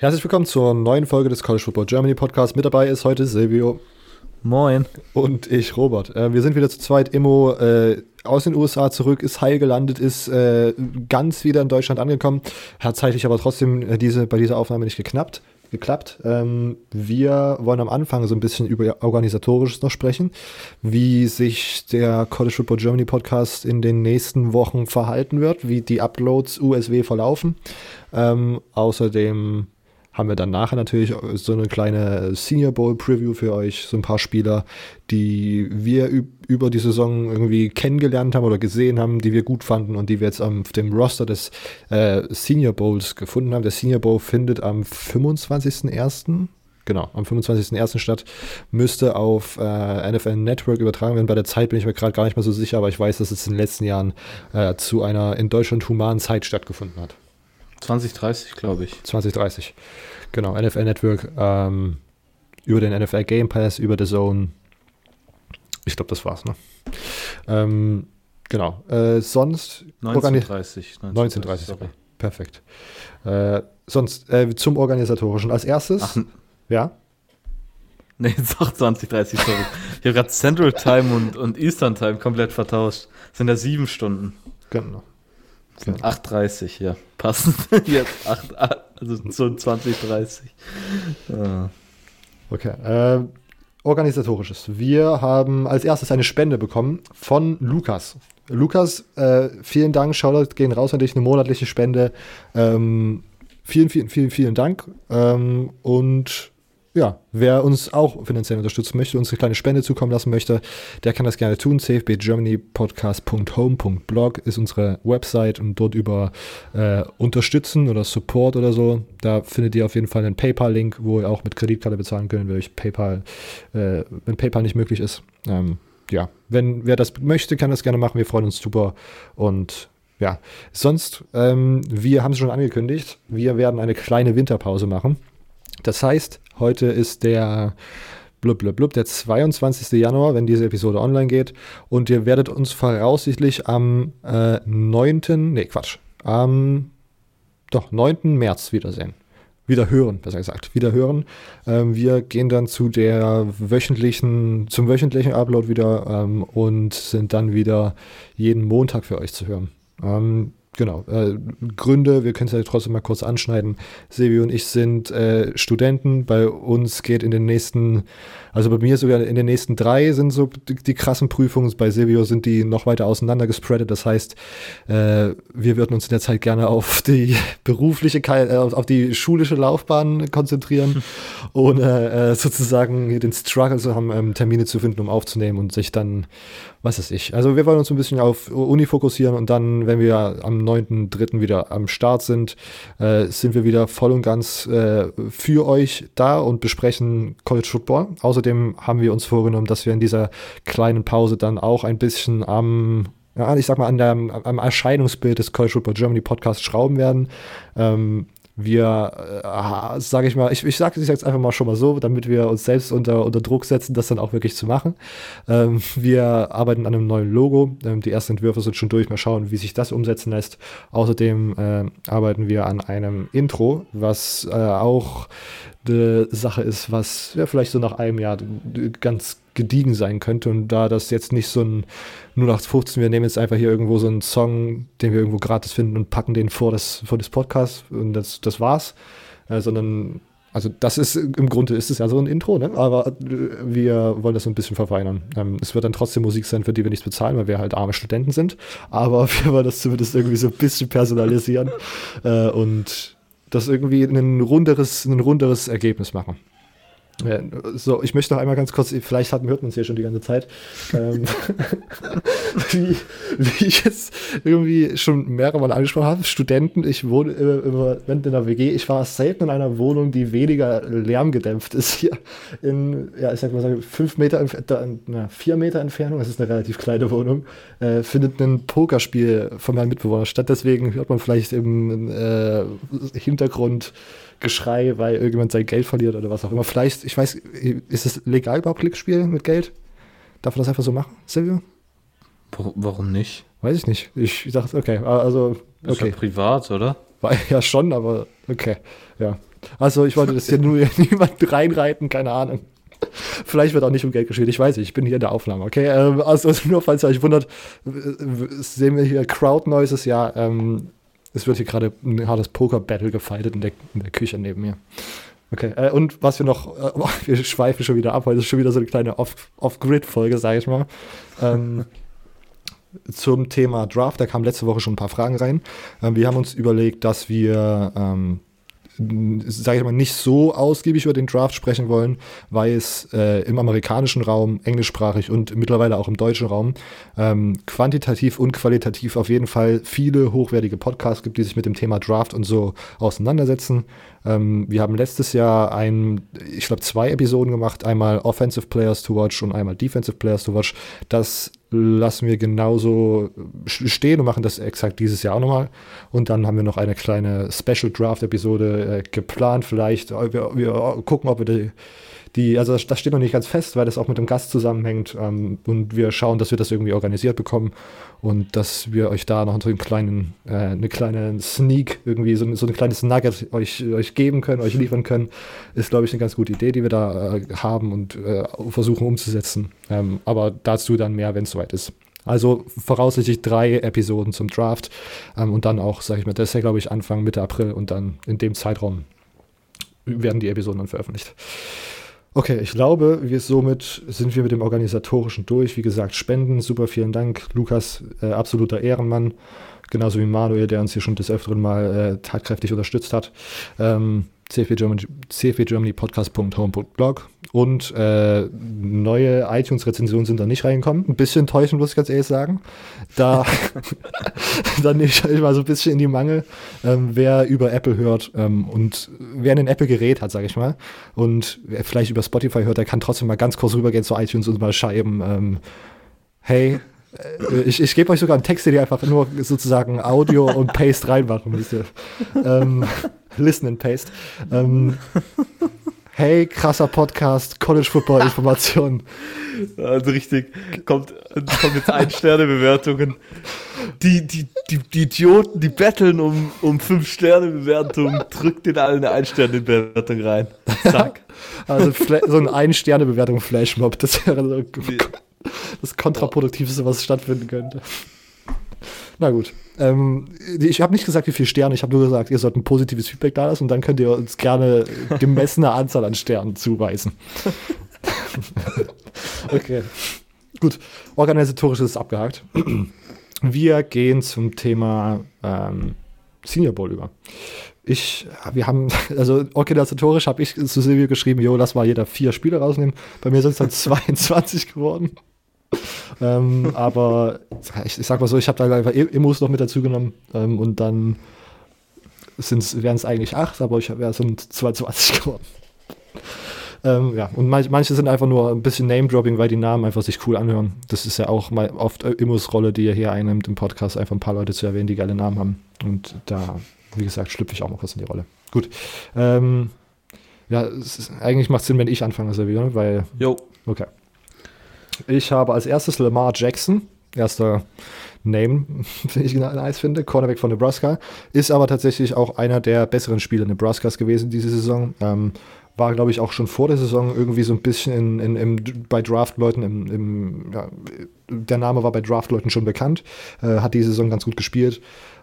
Herzlich willkommen zur neuen Folge des College Football Germany Podcast. Mit dabei ist heute Silvio. Moin. Und ich, Robert. Äh, wir sind wieder zu zweit. Immo äh, aus den USA zurück, ist heil gelandet, ist äh, ganz wieder in Deutschland angekommen. Hat zeitlich aber trotzdem äh, diese, bei dieser Aufnahme nicht geknappt geklappt. Ähm, wir wollen am Anfang so ein bisschen über organisatorisches noch sprechen, wie sich der College Football Germany Podcast in den nächsten Wochen verhalten wird, wie die Uploads USW verlaufen. Ähm, außerdem haben wir dann nachher natürlich so eine kleine Senior Bowl Preview für euch, so ein paar Spieler, die wir über die Saison irgendwie kennengelernt haben oder gesehen haben, die wir gut fanden und die wir jetzt auf dem Roster des äh, Senior Bowls gefunden haben. Der Senior Bowl findet am 25.01. Genau, am 25.01. statt, müsste auf äh, NFL Network übertragen werden. Bei der Zeit bin ich mir gerade gar nicht mehr so sicher, aber ich weiß, dass es in den letzten Jahren äh, zu einer in Deutschland humanen Zeit stattgefunden hat. 2030, glaube ich. 2030. Genau, NFL Network, ähm, über den NFL Game Pass, über The Zone. Ich glaube, das war's, ne? Ähm, genau. Äh, sonst. 1930. 1930, okay. Perfekt. Äh, sonst äh, zum Organisatorischen. Als erstes. Ach, ja? Nee, jetzt auch 2030, sorry. ich habe gerade Central Time und, und Eastern Time komplett vertauscht. Das sind ja sieben Stunden. Genau. Genau. 8.30, ja. Passend. Jetzt 8, also so 20.30. Ja. Okay. Äh, organisatorisches. Wir haben als erstes eine Spende bekommen von Lukas. Lukas, äh, vielen Dank. Shoutout gehen raus an dich. Eine monatliche Spende. Ähm, vielen, vielen, vielen, vielen Dank. Ähm, und ja, wer uns auch finanziell unterstützen möchte, uns eine kleine Spende zukommen lassen möchte, der kann das gerne tun. cfbgermanypodcast.home.blog ist unsere Website und dort über äh, Unterstützen oder Support oder so, da findet ihr auf jeden Fall einen PayPal-Link, wo ihr auch mit Kreditkarte bezahlen könnt, wenn euch PayPal, äh, wenn PayPal nicht möglich ist. Ähm, ja, wenn wer das möchte, kann das gerne machen. Wir freuen uns super und ja, sonst, ähm, wir haben es schon angekündigt, wir werden eine kleine Winterpause machen. Das heißt, heute ist der blub, blub, blub, der 22. Januar, wenn diese Episode online geht. Und ihr werdet uns voraussichtlich am äh, 9. Nee, Quatsch. Am doch, 9. März wiedersehen. Wieder hören, besser gesagt. Wieder hören. Ähm, wir gehen dann zu der wöchentlichen, zum wöchentlichen Upload wieder ähm, und sind dann wieder jeden Montag für euch zu hören. Ähm, genau, äh, Gründe, wir können es ja trotzdem mal kurz anschneiden. Sebi und ich sind äh, Studenten. Bei uns geht in den nächsten, also bei mir sogar in den nächsten drei sind so die, die krassen Prüfungen. Bei Silvio sind die noch weiter auseinander gespreadet. Das heißt, äh, wir würden uns in der Zeit gerne auf die berufliche, äh, auf die schulische Laufbahn konzentrieren, ohne äh, sozusagen den Struggle zu haben, ähm, Termine zu finden, um aufzunehmen und sich dann was weiß ich. Also wir wollen uns ein bisschen auf Uni fokussieren und dann, wenn wir am 9.3. wieder am Start sind, äh, sind wir wieder voll und ganz äh, für euch da und besprechen College Football. Außerdem haben wir uns vorgenommen, dass wir in dieser kleinen Pause dann auch ein bisschen am ja, ich sag mal, an der, am Erscheinungsbild des College Football Germany Podcast schrauben werden. Ähm, wir, äh, sage ich mal, ich, ich sage es jetzt einfach mal schon mal so, damit wir uns selbst unter, unter Druck setzen, das dann auch wirklich zu machen. Ähm, wir arbeiten an einem neuen Logo. Ähm, die ersten Entwürfe sind schon durch. Mal schauen, wie sich das umsetzen lässt. Außerdem äh, arbeiten wir an einem Intro, was äh, auch eine Sache ist, was ja, vielleicht so nach einem Jahr ganz gediegen sein könnte. Und da das jetzt nicht so ein 0815, wir nehmen jetzt einfach hier irgendwo so einen Song, den wir irgendwo gratis finden und packen den vor das, vor das Podcast und das, das war's, äh, sondern also das ist im Grunde ist es ja so ein Intro, ne? aber äh, wir wollen das so ein bisschen verfeinern. Ähm, es wird dann trotzdem Musik sein, für die wir nichts bezahlen, weil wir halt arme Studenten sind, aber wir wollen das zumindest irgendwie so ein bisschen personalisieren äh, und das irgendwie ein runderes, ein runderes Ergebnis machen. So, ich möchte noch einmal ganz kurz, vielleicht hat, hört man es hier schon die ganze Zeit, ähm, wie, wie ich jetzt irgendwie schon mehrere Mal angesprochen habe, Studenten, ich wohne im Moment in einer WG, ich war selten in einer Wohnung, die weniger lärmgedämpft ist hier. In, ja, ich sag mal, fünf Meter, na, vier Meter Entfernung, das ist eine relativ kleine Wohnung, äh, findet ein Pokerspiel von meinem Mitbewohner statt, deswegen hört man vielleicht im äh, Hintergrund Geschrei, weil irgendjemand sein Geld verliert oder was auch immer. Vielleicht, ich weiß, ist es legal überhaupt Glücksspiel mit Geld? Darf man das einfach so machen, Silvio? Warum nicht? Weiß ich nicht. Ich dachte, okay, also. Okay. Ist ja privat, oder? Ja, schon, aber okay. Ja. Also ich wollte das hier nur niemand reinreiten, keine Ahnung. Vielleicht wird auch nicht um Geld gespielt, ich weiß nicht, ich bin hier in der Aufnahme, okay? Ähm, also nur falls ihr euch wundert, sehen wir hier Crowd Noises, ja, ähm, es wird hier gerade ein hartes Poker-Battle gefightet in der, in der Küche neben mir. Okay, äh, und was wir noch, äh, wir schweifen schon wieder ab, weil es ist schon wieder so eine kleine Off-Grid-Folge, Off sage ich mal. Ähm, zum Thema Draft, da kamen letzte Woche schon ein paar Fragen rein. Ähm, wir haben uns überlegt, dass wir ähm, sage ich mal, nicht so ausgiebig über den Draft sprechen wollen, weil es äh, im amerikanischen Raum, englischsprachig und mittlerweile auch im deutschen Raum, ähm, quantitativ und qualitativ auf jeden Fall viele hochwertige Podcasts gibt, die sich mit dem Thema Draft und so auseinandersetzen. Ähm, wir haben letztes Jahr ein, ich glaube, zwei Episoden gemacht, einmal Offensive Players to Watch und einmal Defensive Players to Watch. Das lassen wir genauso stehen und machen das exakt dieses Jahr auch nochmal. Und dann haben wir noch eine kleine Special Draft Episode äh, geplant. Vielleicht, wir, wir gucken, ob wir die die, also das, steht noch nicht ganz fest, weil das auch mit dem Gast zusammenhängt. Ähm, und wir schauen, dass wir das irgendwie organisiert bekommen und dass wir euch da noch so einen kleinen, äh, eine kleine Sneak, irgendwie so, so ein kleines Nugget euch, euch geben können, euch liefern können, ist, glaube ich, eine ganz gute Idee, die wir da äh, haben und äh, versuchen umzusetzen. Ähm, aber dazu dann mehr, wenn es soweit ist. Also voraussichtlich drei Episoden zum Draft ähm, und dann auch, sage ich mal, das ist ja, glaube ich, Anfang, Mitte April und dann in dem Zeitraum werden die Episoden dann veröffentlicht. Okay, ich glaube, wir somit sind wir mit dem Organisatorischen durch. Wie gesagt, Spenden, super vielen Dank. Lukas, äh, absoluter Ehrenmann. Genauso wie Manuel, der uns hier schon des Öfteren mal äh, tatkräftig unterstützt hat. Ähm, CFW Germany, Podcast.home.blog und äh, neue iTunes-Rezensionen sind da nicht reingekommen. Ein bisschen enttäuschend, muss ich ganz ehrlich sagen. Da dann nehme ich mal so ein bisschen in die Mangel, ähm, wer über Apple hört ähm, und wer ein Apple-Gerät hat, sage ich mal, und wer vielleicht über Spotify hört, der kann trotzdem mal ganz kurz rübergehen zu iTunes und mal schreiben, ähm, hey, ich, ich gebe euch sogar einen Text, den ihr einfach nur sozusagen Audio und Paste reinmachen müsst. Ähm, listen and Paste. Ähm, hey, krasser Podcast, College Football Informationen. Also richtig, kommt, kommt jetzt Ein-Sterne-Bewertungen. Die, die, die, die Idioten, die betteln um, um Fünf-Sterne-Bewertungen, drückt den allen eine Ein-Sterne-Bewertung rein. Zack. Also so eine Ein-Sterne-Bewertung Flashmob, das wäre so das Kontraproduktivste, was stattfinden könnte. Na gut. Ähm, ich habe nicht gesagt, wie viele Sterne, ich habe nur gesagt, ihr sollt ein positives Feedback da lassen und dann könnt ihr uns gerne gemessene Anzahl an Sternen zuweisen. okay. Gut. Organisatorisch ist abgehakt. Wir gehen zum Thema ähm, Senior Bowl über. Ich, wir haben, also organisatorisch habe ich zu Silvio geschrieben, jo, lass mal jeder vier Spiele rausnehmen. Bei mir sind es dann 22 geworden. Ähm, aber ich, ich, sag mal so, ich habe da einfach Immos noch mit dazu genommen ähm, und dann wären es eigentlich acht, aber ich wäre sind 22 geworden. Ähm, ja, und manch, manche sind einfach nur ein bisschen Name-Dropping, weil die Namen einfach sich cool anhören. Das ist ja auch mal oft Immos Rolle, die ihr hier einnimmt im Podcast, einfach ein paar Leute zu erwähnen, die geile Namen haben. Und da, wie gesagt, schlüpfe ich auch noch was in die Rolle. Gut. Ähm, ja, ist, eigentlich macht es Sinn, wenn ich anfange, Silvio, weil. Jo. Okay. Ich habe als erstes Lamar Jackson, erster Name, den ich nice finde, Cornerback von Nebraska, ist aber tatsächlich auch einer der besseren Spieler Nebraskas gewesen diese Saison. Ähm, war, glaube ich, auch schon vor der Saison irgendwie so ein bisschen in, in, in bei Draft-Leuten, im, im, ja, der Name war bei Draft-Leuten schon bekannt, äh, hat diese Saison ganz gut gespielt.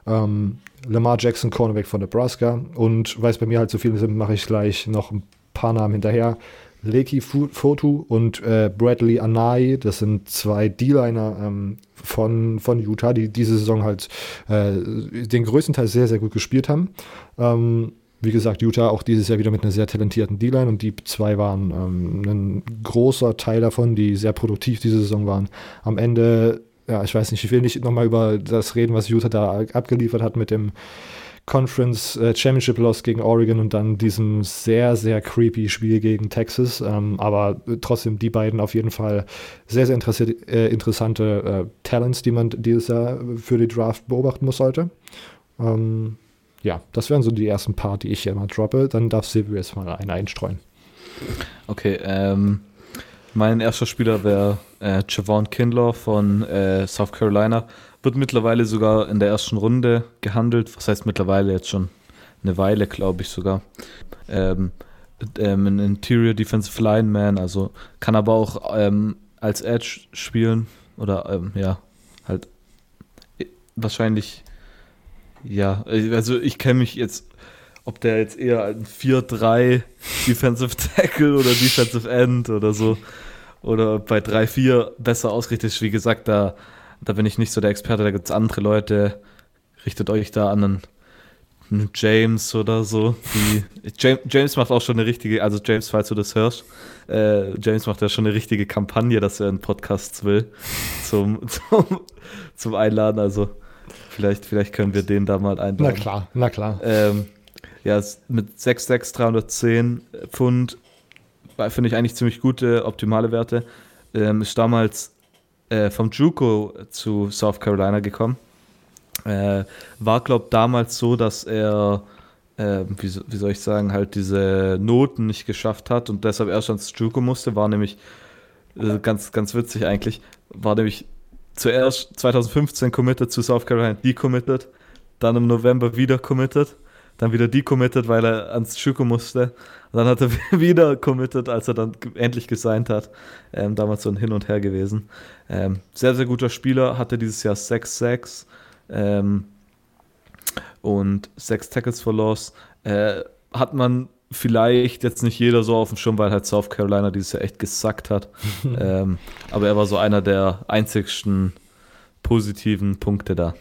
Ähm, Lamar Jackson, Cornerback von Nebraska. Und weil es bei mir halt so viele sind, mache ich gleich noch ein paar Namen hinterher. Leki Fotu und äh, Bradley Anai, das sind zwei D-Liner ähm, von, von Utah, die diese Saison halt äh, den größten Teil sehr, sehr gut gespielt haben. Ähm, wie gesagt, Utah auch dieses Jahr wieder mit einer sehr talentierten D-Line und die zwei waren ähm, ein großer Teil davon, die sehr produktiv diese Saison waren. Am Ende, ja, ich weiß nicht, ich will nicht nochmal über das reden, was Utah da abgeliefert hat mit dem Conference äh, Championship Loss gegen Oregon und dann diesem sehr, sehr creepy Spiel gegen Texas. Ähm, aber trotzdem die beiden auf jeden Fall sehr, sehr äh, interessante äh, Talents, die man dieses Jahr für die Draft beobachten muss sollte. Ähm, ja, das wären so die ersten paar, die ich hier mal droppe. Dann darf Silvio jetzt mal einen einstreuen. Okay, ähm, mein erster Spieler wäre äh, Javon Kindler von äh, South Carolina. Wird mittlerweile sogar in der ersten Runde gehandelt. Was heißt mittlerweile jetzt schon eine Weile, glaube ich sogar. Ähm, ähm, ein Interior Defensive Lineman, also kann aber auch ähm, als Edge spielen oder ähm, ja, halt wahrscheinlich, ja, also ich kenne mich jetzt, ob der jetzt eher ein 4-3 Defensive Tackle oder Defensive End oder so oder bei 3-4 besser ausgerichtet ist. Wie gesagt, da, da bin ich nicht so der Experte, da gibt es andere Leute. Richtet euch da an einen James oder so. Die, James macht auch schon eine richtige, also James, falls du das hörst, äh, James macht ja schon eine richtige Kampagne, dass er einen Podcast will zum, zum, zum Einladen. Also vielleicht, vielleicht können wir den da mal einladen. Na klar, na klar. Ähm, ja, mit 6,6, 310 Pfund finde ich eigentlich ziemlich gute, optimale Werte. Ähm, ist damals äh, vom Juco zu South Carolina gekommen. Äh, war, glaube damals so, dass er, äh, wie, wie, soll ich sagen, halt diese Noten nicht geschafft hat und deshalb erst ans Juco musste, war nämlich äh, ganz, ganz witzig eigentlich, war nämlich zuerst 2015 committed zu South Carolina, decommitted, dann im November wieder committed, dann wieder decommitted, weil er ans Juco musste. Und dann hat er wieder committed, als er dann endlich gesigned hat. Ähm, damals so ein Hin und Her gewesen. Ähm, sehr, sehr guter Spieler, hatte dieses Jahr 6-6 ähm, und sechs Tackles for Loss. Äh, hat man vielleicht jetzt nicht jeder so auf dem Schirm, weil halt South Carolina dieses Jahr echt gesackt hat. ähm, aber er war so einer der einzigsten positiven Punkte da.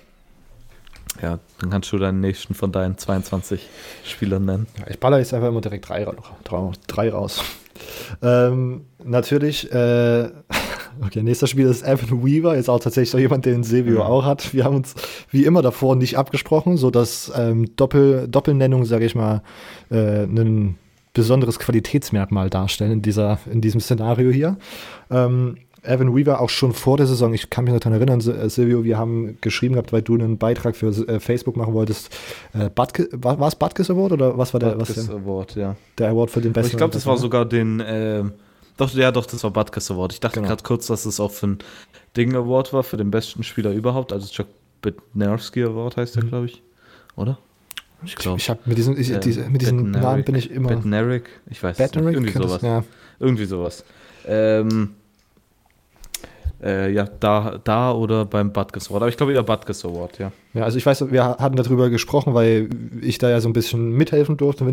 Ja, dann kannst du deinen nächsten von deinen 22 Spielern nennen. Ja, ich baller jetzt einfach immer direkt drei, drei raus. Ähm, natürlich äh, Okay, nächster Spieler ist Evan Weaver, ist auch tatsächlich so jemand, den Silvio ja. auch hat. Wir haben uns wie immer davor nicht abgesprochen, sodass ähm, Doppel, Doppelnennung, sage ich mal, äh, ein besonderes Qualitätsmerkmal darstellen in, dieser, in diesem Szenario hier. Ähm, Evan Weaver auch schon vor der Saison, ich kann mich noch daran erinnern, äh, Silvio, wir haben geschrieben gehabt, weil du einen Beitrag für äh, Facebook machen wolltest. Äh, Butke, war, es Butkus Award oder was war der? Butkus was der, Award, ja. Der Award für den besten. ich glaube, das war sogar den, äh, doch, ja, doch, das war Butkus Award. Ich dachte genau. gerade kurz, dass es auch für ein Ding Award war, für den besten Spieler überhaupt. Also Chuck Bednarski Award heißt der, mhm. glaube ich. Oder? Ich glaube. Ich habe mit diesem, ich, diese, mit diesem Namen bin ich immer. Bednarik? Ich weiß nicht. Irgendwie sowas. Ja. Irgendwie sowas. Ähm, äh, ja, da, da oder beim Butkus Award. Aber ich glaube eher Butkus Award, ja. Ja, also ich weiß, wir hatten darüber gesprochen, weil ich da ja so ein bisschen mithelfen durfte,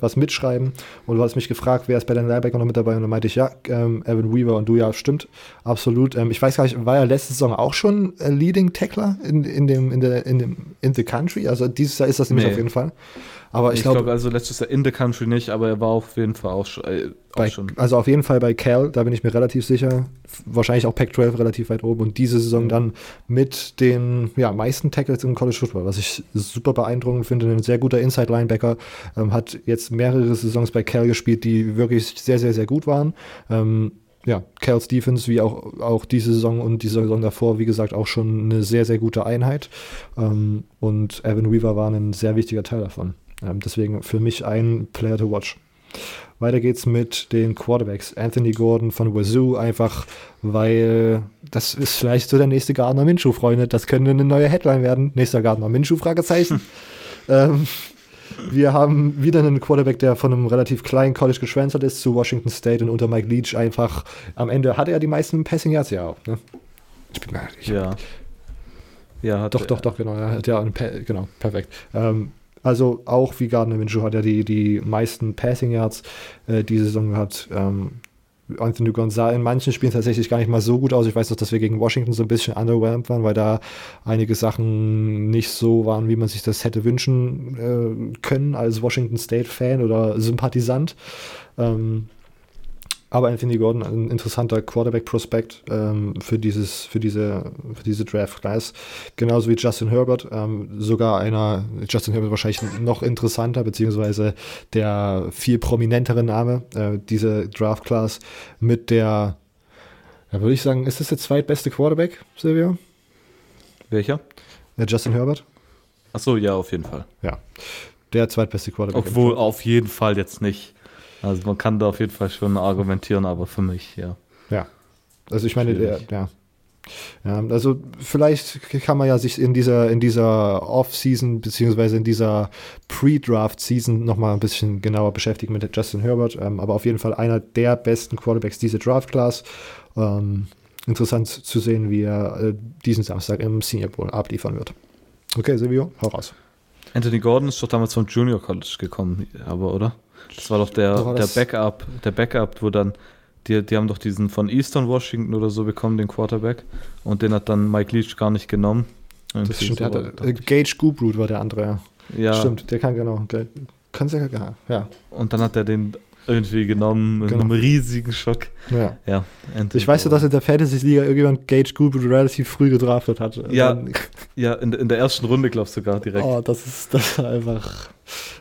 was mitschreiben. Und du hast mich gefragt, wer ist bei den Linebacker noch mit dabei? Und dann meinte ich, ja, ähm, Evan Weaver und du, ja, stimmt, absolut. Ähm, ich weiß gar nicht, war er letzte Saison auch schon äh, Leading Tackler in, in, dem, in, der, in, dem, in the Country? Also dieses Jahr ist das nämlich nee. auf jeden Fall. Aber ich, ich glaube, glaub, also letztes Jahr in the Country nicht, aber er war auf jeden Fall auch, schon, äh, bei. Also auf jeden Fall bei Cal, da bin ich mir relativ sicher. Wahrscheinlich auch Pac-12 relativ weit oben. Und diese Saison mhm. dann mit den ja, meisten Tackles im College Football, was ich super beeindruckend finde. Ein sehr guter Inside-Linebacker. Ähm, hat jetzt mehrere Saisons bei Cal gespielt, die wirklich sehr, sehr, sehr gut waren. Ähm, ja, Cal Stephens, wie auch, auch diese Saison und die Saison davor, wie gesagt, auch schon eine sehr, sehr gute Einheit. Ähm, und Evan Weaver war ein sehr wichtiger Teil davon. Ähm, deswegen für mich ein Player to watch. Weiter geht's mit den Quarterbacks. Anthony Gordon von Wazoo, einfach weil das ist vielleicht so der nächste Gardner Minshew, Freunde. Das könnte eine neue Headline werden. Nächster Gardner Minshew, Fragezeichen. ähm, wir haben wieder einen Quarterback, der von einem relativ kleinen College geschwänzert ist zu Washington State und unter Mike Leach einfach am Ende hatte er die meisten Passing Yards ja auch. Ne? Ich bin mal, ich ja. Ja, doch, doch, doch, genau. Ja, ja genau, perfekt. Ähm, also auch wie Gardner Minshew hat er die, die meisten Passing Yards äh, diese Saison gehabt. Ähm, Anthony Gonzalez in manchen Spielen tatsächlich gar nicht mal so gut aus. Ich weiß auch, dass wir gegen Washington so ein bisschen underwhelmed waren, weil da einige Sachen nicht so waren, wie man sich das hätte wünschen äh, können als Washington State-Fan oder Sympathisant. Ähm, aber Anthony Gordon, ein interessanter Quarterback-Prospekt ähm, für, dieses, für diese, für diese Draft-Class. Genauso wie Justin Herbert. Ähm, sogar einer, Justin Herbert wahrscheinlich noch interessanter, beziehungsweise der viel prominentere Name, äh, diese Draft-Class mit der, ja, würde ich sagen, ist das der zweitbeste Quarterback, Silvio? Welcher? Der Justin Herbert. Achso, ja, auf jeden Fall. Ja. Der zweitbeste Quarterback. Obwohl auf jeden Fall jetzt nicht. Also man kann da auf jeden Fall schon argumentieren, aber für mich, ja. Ja. Also ich meine, der, ja. Ja, also vielleicht kann man ja sich in dieser, in dieser Off-Season beziehungsweise in dieser Pre-Draft-Season nochmal ein bisschen genauer beschäftigen mit Justin Herbert. Ähm, aber auf jeden Fall einer der besten Quarterbacks dieser Draft-Class. Ähm, interessant zu sehen, wie er äh, diesen Samstag im Senior Bowl abliefern wird. Okay, Silvio, hau raus. Anthony Gordon ist doch damals vom Junior College gekommen, aber oder? Das war doch der, war der Backup, der Backup, wo dann die, die haben doch diesen von Eastern Washington oder so bekommen, den Quarterback. Und den hat dann Mike Leach gar nicht genommen. Irgendwie das stimmt, so, hatte, äh, Gage Gubroot war der andere. Ja. Stimmt, der kann genau. Kann sehr ja, ja. Und dann hat er den irgendwie genommen mit genau. einem riesigen Schock. Ja. ja ich weiß ja, dass in der Fantasy-Liga irgendjemand Gage Gubroot relativ früh gedraftet hat. Ja, dann, ja in, in der ersten Runde, glaubst du sogar direkt. Oh, das ist, das ist einfach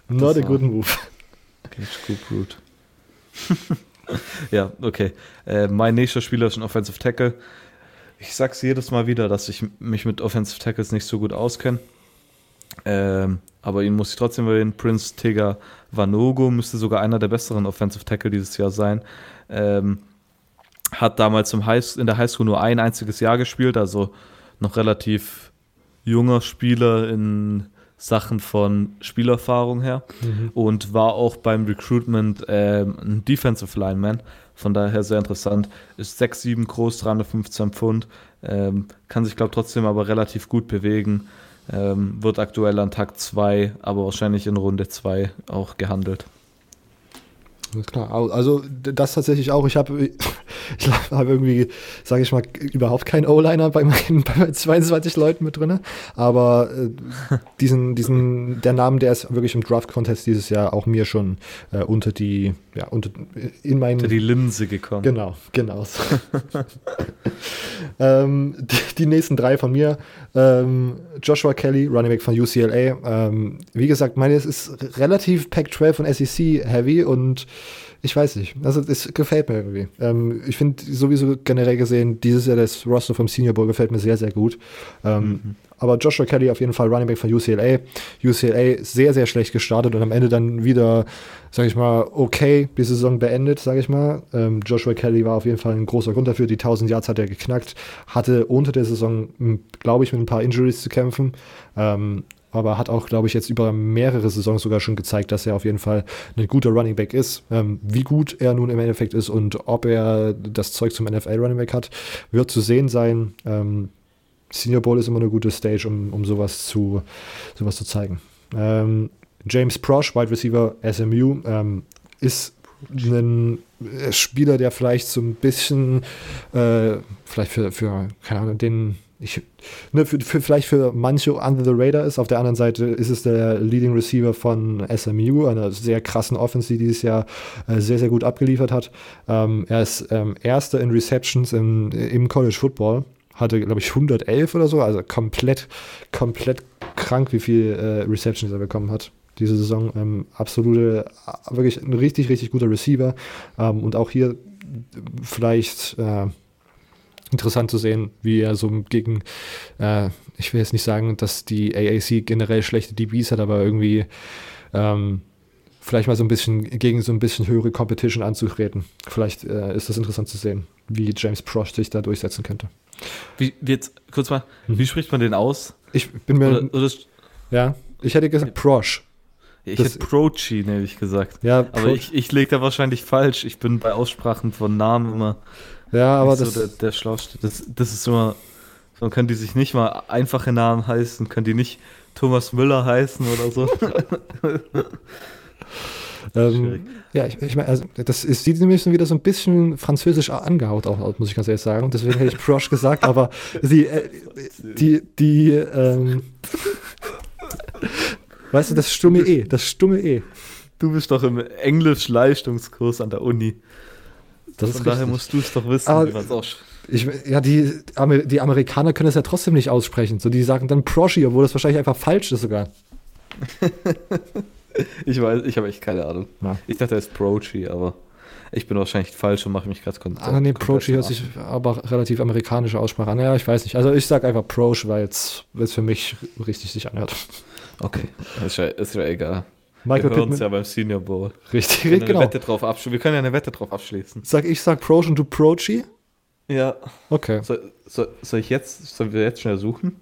not das a good move. Gage Gubroot. ja, okay. Äh, mein nächster Spieler ist ein Offensive Tackle. Ich sag's jedes Mal wieder, dass ich mich mit Offensive Tackles nicht so gut auskenne. Ähm, aber ihn muss ich trotzdem erwähnen. Prince Tigger Vanogo müsste sogar einer der besseren Offensive Tackle dieses Jahr sein. Ähm, hat damals High, in der Highschool nur ein einziges Jahr gespielt, also noch relativ junger Spieler in Sachen von Spielerfahrung her mhm. und war auch beim Recruitment ähm, ein Defensive Lineman. Von daher sehr interessant. Ist 6'7 groß, 315 Pfund. Ähm, kann sich, glaube ich, trotzdem aber relativ gut bewegen. Ähm, wird aktuell an Tag 2, aber wahrscheinlich in Runde 2 auch gehandelt. Klar, also das tatsächlich auch. Ich habe ich habe irgendwie, sage ich mal, überhaupt keinen O-Liner bei meinen bei 22 Leuten mit drin. Aber äh, diesen, diesen, der Name, der ist wirklich im Draft-Contest dieses Jahr auch mir schon äh, unter die, ja, unter, in meinen. Unter die Linse gekommen. Genau, genau. ähm, die, die, nächsten drei von mir. Ähm, Joshua Kelly, Running Back von UCLA. Ähm, wie gesagt, meine, es ist relativ Pac-12 und SEC-heavy und ich weiß nicht. Also es gefällt mir irgendwie. Ähm, ich finde sowieso generell gesehen, dieses Jahr das Roster vom Senior Bowl gefällt mir sehr, sehr gut. Ähm, mhm. Aber Joshua Kelly auf jeden Fall Running Back von UCLA. UCLA sehr, sehr schlecht gestartet und am Ende dann wieder, sage ich mal, okay, die Saison beendet, sage ich mal. Ähm, Joshua Kelly war auf jeden Fall ein großer Grund dafür. Die 1000 Yards hat er geknackt. Hatte unter der Saison, glaube ich, mit ein paar Injuries zu kämpfen. Ähm, aber hat auch, glaube ich, jetzt über mehrere Saisons sogar schon gezeigt, dass er auf jeden Fall ein guter Running Back ist. Ähm, wie gut er nun im Endeffekt ist und ob er das Zeug zum NFL Running Back hat, wird zu sehen sein. Ähm, Senior Bowl ist immer eine gute Stage, um, um sowas, zu, sowas zu zeigen. Ähm, James Prosh, Wide Receiver SMU, ähm, ist ein Spieler, der vielleicht so ein bisschen, äh, vielleicht für, für, keine Ahnung, den ich, ne, für, für, vielleicht für manche under the radar ist. Auf der anderen Seite ist es der Leading Receiver von SMU, einer sehr krassen Offense, die dieses Jahr äh, sehr, sehr gut abgeliefert hat. Ähm, er ist ähm, Erster in Receptions im, im College Football. Hatte, glaube ich, 111 oder so, also komplett, komplett krank, wie viel äh, Receptions er bekommen hat diese Saison. Ähm, absolute, wirklich ein richtig, richtig guter Receiver. Ähm, und auch hier vielleicht äh, interessant zu sehen, wie er so gegen, äh, ich will jetzt nicht sagen, dass die AAC generell schlechte DBs hat, aber irgendwie ähm, vielleicht mal so ein bisschen gegen so ein bisschen höhere Competition anzutreten. Vielleicht äh, ist das interessant zu sehen, wie James Prosh sich da durchsetzen könnte. Wie, jetzt, kurz mal, hm. wie spricht man den aus? Ich bin mir. Oder, oder ja, ich hätte gesagt Prosh. Ich das, hätte Prochi, nämlich gesagt. Ja, aber ich, ich lege da wahrscheinlich falsch. Ich bin bei Aussprachen von Namen immer. Ja, aber das. So der, der Schlauste. Das, das ist immer. So können die sich nicht mal einfache Namen heißen, können die nicht Thomas Müller heißen oder so. ähm, ja, ich, ich meine, also das ist, sieht nämlich wieder so ein bisschen französisch angehaut auch, muss ich ganz ehrlich sagen. Deswegen hätte ich Prosh gesagt, aber die, äh, die, die, ähm, weißt du, das stumme E, das stumme E. Du bist doch im Englisch-Leistungskurs an der Uni. Das Von daher musst du es doch wissen, Aber wie man es auch ich, ja, die, die Amerikaner können es ja trotzdem nicht aussprechen. So, die sagen dann Proshi, obwohl das wahrscheinlich einfach falsch ist sogar. ich weiß, ich habe echt keine Ahnung. Ja. Ich dachte, er ist Prochi, aber ich bin wahrscheinlich falsch und mache mich gerade komplett. Ah, nee, Prochi hört sich aber relativ amerikanische Aussprache an. Ja, ich weiß nicht. Also ich sage einfach Proch, weil es für mich richtig sich anhört. Okay, ist ja, ist ja egal. Michael wir uns ja beim Senior Bowl. Richtig, wir genau. Wette drauf wir können ja eine Wette drauf abschließen. Sag ich, sag Proch und du Prochi? Ja. Okay. Soll, soll, soll ich jetzt, sollen wir jetzt schnell suchen?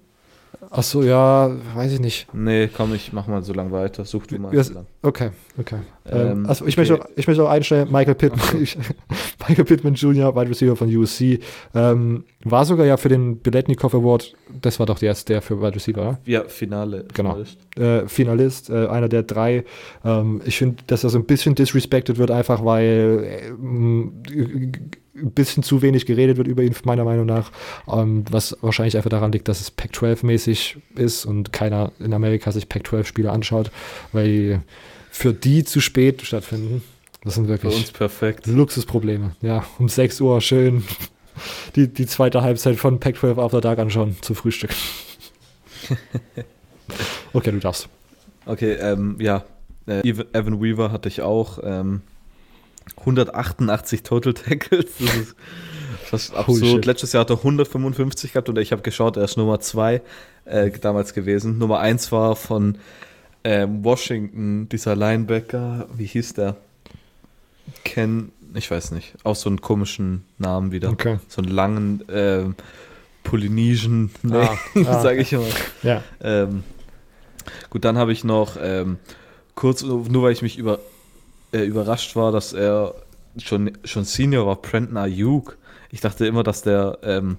Ach so, ja, weiß ich nicht. Nee, komm, ich mach mal so lang weiter. Such du mal Ja, so. Okay, okay. Ähm, Ähm, also ich, okay. Möchte auch, ich möchte auch einstellen, Michael Pittman, ich, Michael Pittman Jr., Wide Receiver von USC, ähm, war sogar ja für den Biletnikoff Award, das war doch der, der für Wide Receiver, oder? Ja, Finale. Genau. Finalist. äh, Finalist, äh, einer der drei. Ähm, ich finde, dass er so ein bisschen disrespected wird, einfach weil äh, ein bisschen zu wenig geredet wird über ihn, meiner Meinung nach. Ähm, was wahrscheinlich einfach daran liegt, dass es Pac-12-mäßig ist und keiner in Amerika sich Pac-12-Spiele anschaut, weil für die zu spät stattfinden. Das sind Für wirklich uns perfekt. Luxusprobleme. Ja, um 6 Uhr schön die, die zweite Halbzeit von Pac-12 After Dark anschauen zu Frühstück. okay, du darfst. Okay, ähm, ja. Äh, Ev- Evan Weaver hatte ich auch. Ähm, 188 Total Tackles. Das ist fast absurd. Letztes Jahr hat er 155 gehabt und ich habe geschaut, er ist Nummer 2 äh, damals gewesen. Nummer 1 war von ähm, Washington, dieser Linebacker. Wie hieß der? Ken, ich weiß nicht. Auch so einen komischen Namen wieder. Okay. So einen langen ähm, Polynesian Ah, Name, ah. sage ich immer. Ja. Ähm, gut, dann habe ich noch ähm, kurz, nur weil ich mich über, äh, überrascht war, dass er schon, schon Senior war, Brenton Ayuk. Ich dachte immer, dass der, ähm,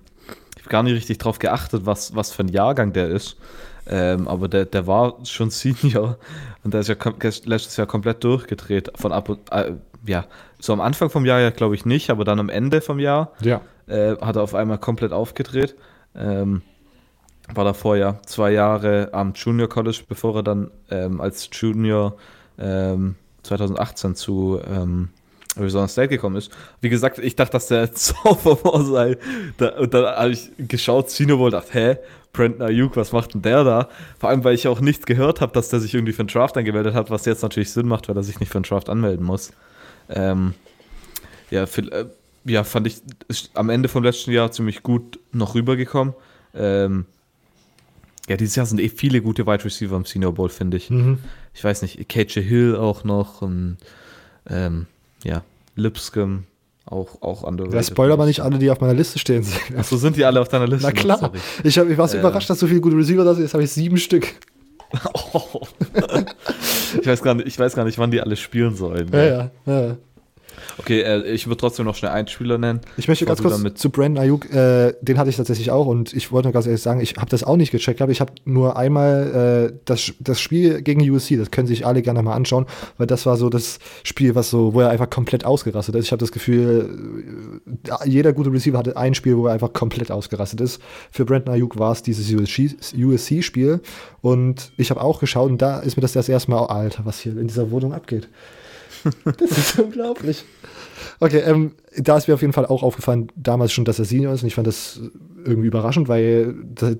ich habe gar nicht richtig drauf geachtet, was, was für ein Jahrgang der ist. Ähm, aber der, der war schon Senior und der ist ja letztes Jahr komplett durchgedreht. Von ab und, äh, ja, so am Anfang vom Jahr ja, glaube ich, nicht, aber dann am Ende vom Jahr Ja. äh, hat er auf einmal komplett aufgedreht. Ähm, war davor ja zwei Jahre am Junior College, bevor er dann ähm, als Junior ähm, 2018 zu ähm, Arizona State gekommen ist. Wie gesagt, ich dachte, dass der Sophomore sei. Da, und dann habe ich geschaut, Bowl, dachte, hä, Brandon Ayuk, was macht denn der da? Vor allem, weil ich auch nicht gehört habe, dass der sich irgendwie für einen Draft angemeldet hat, was jetzt natürlich Sinn macht, weil er sich nicht für einen Draft anmelden muss. Ähm, ja, viel, äh, ja, fand ich am Ende vom letzten Jahr ziemlich gut noch rübergekommen. Ähm, ja, dieses Jahr sind eh viele gute Wide Receiver im Senior Bowl, finde ich. Mhm. Ich weiß nicht, KJ Hill auch noch und ähm, ja, Lipscomb auch, auch andere. Ja, Spoiler aber nicht alle, die auf meiner Liste stehen. Achso, sind die alle auf deiner Liste? Na klar. Sorry. Ich, hab, ich war so Äh. überrascht, dass so viele gute Receiver da sind. Jetzt habe ich sieben Stück. Oh. ich, weiß gar nicht, ich weiß gar nicht, wann die alle spielen sollen. Ja, ja. ja. Okay, äh, ich würde trotzdem noch schnell einen Spieler nennen. Ich möchte ganz kurz damit- zu Brandon Ayuk, äh, den hatte ich tatsächlich auch und ich wollte nur ganz ehrlich sagen, ich habe das auch nicht gecheckt, aber ich habe nur einmal äh, das, das Spiel gegen USC, das können sich alle gerne mal anschauen, weil das war so das Spiel, was so, wo er einfach komplett ausgerastet ist. Ich habe das Gefühl, äh, jeder gute Receiver hatte ein Spiel, wo er einfach komplett ausgerastet ist. Für Brandon Ayuk war es dieses USC-Spiel und ich habe auch geschaut und da ist mir das das erste Mal, oh, Alter, was hier in dieser Wohnung abgeht. Das ist unglaublich. Okay, ähm, da ist mir auf jeden Fall auch aufgefallen, damals schon, dass er Senior ist. Und ich fand das irgendwie überraschend, weil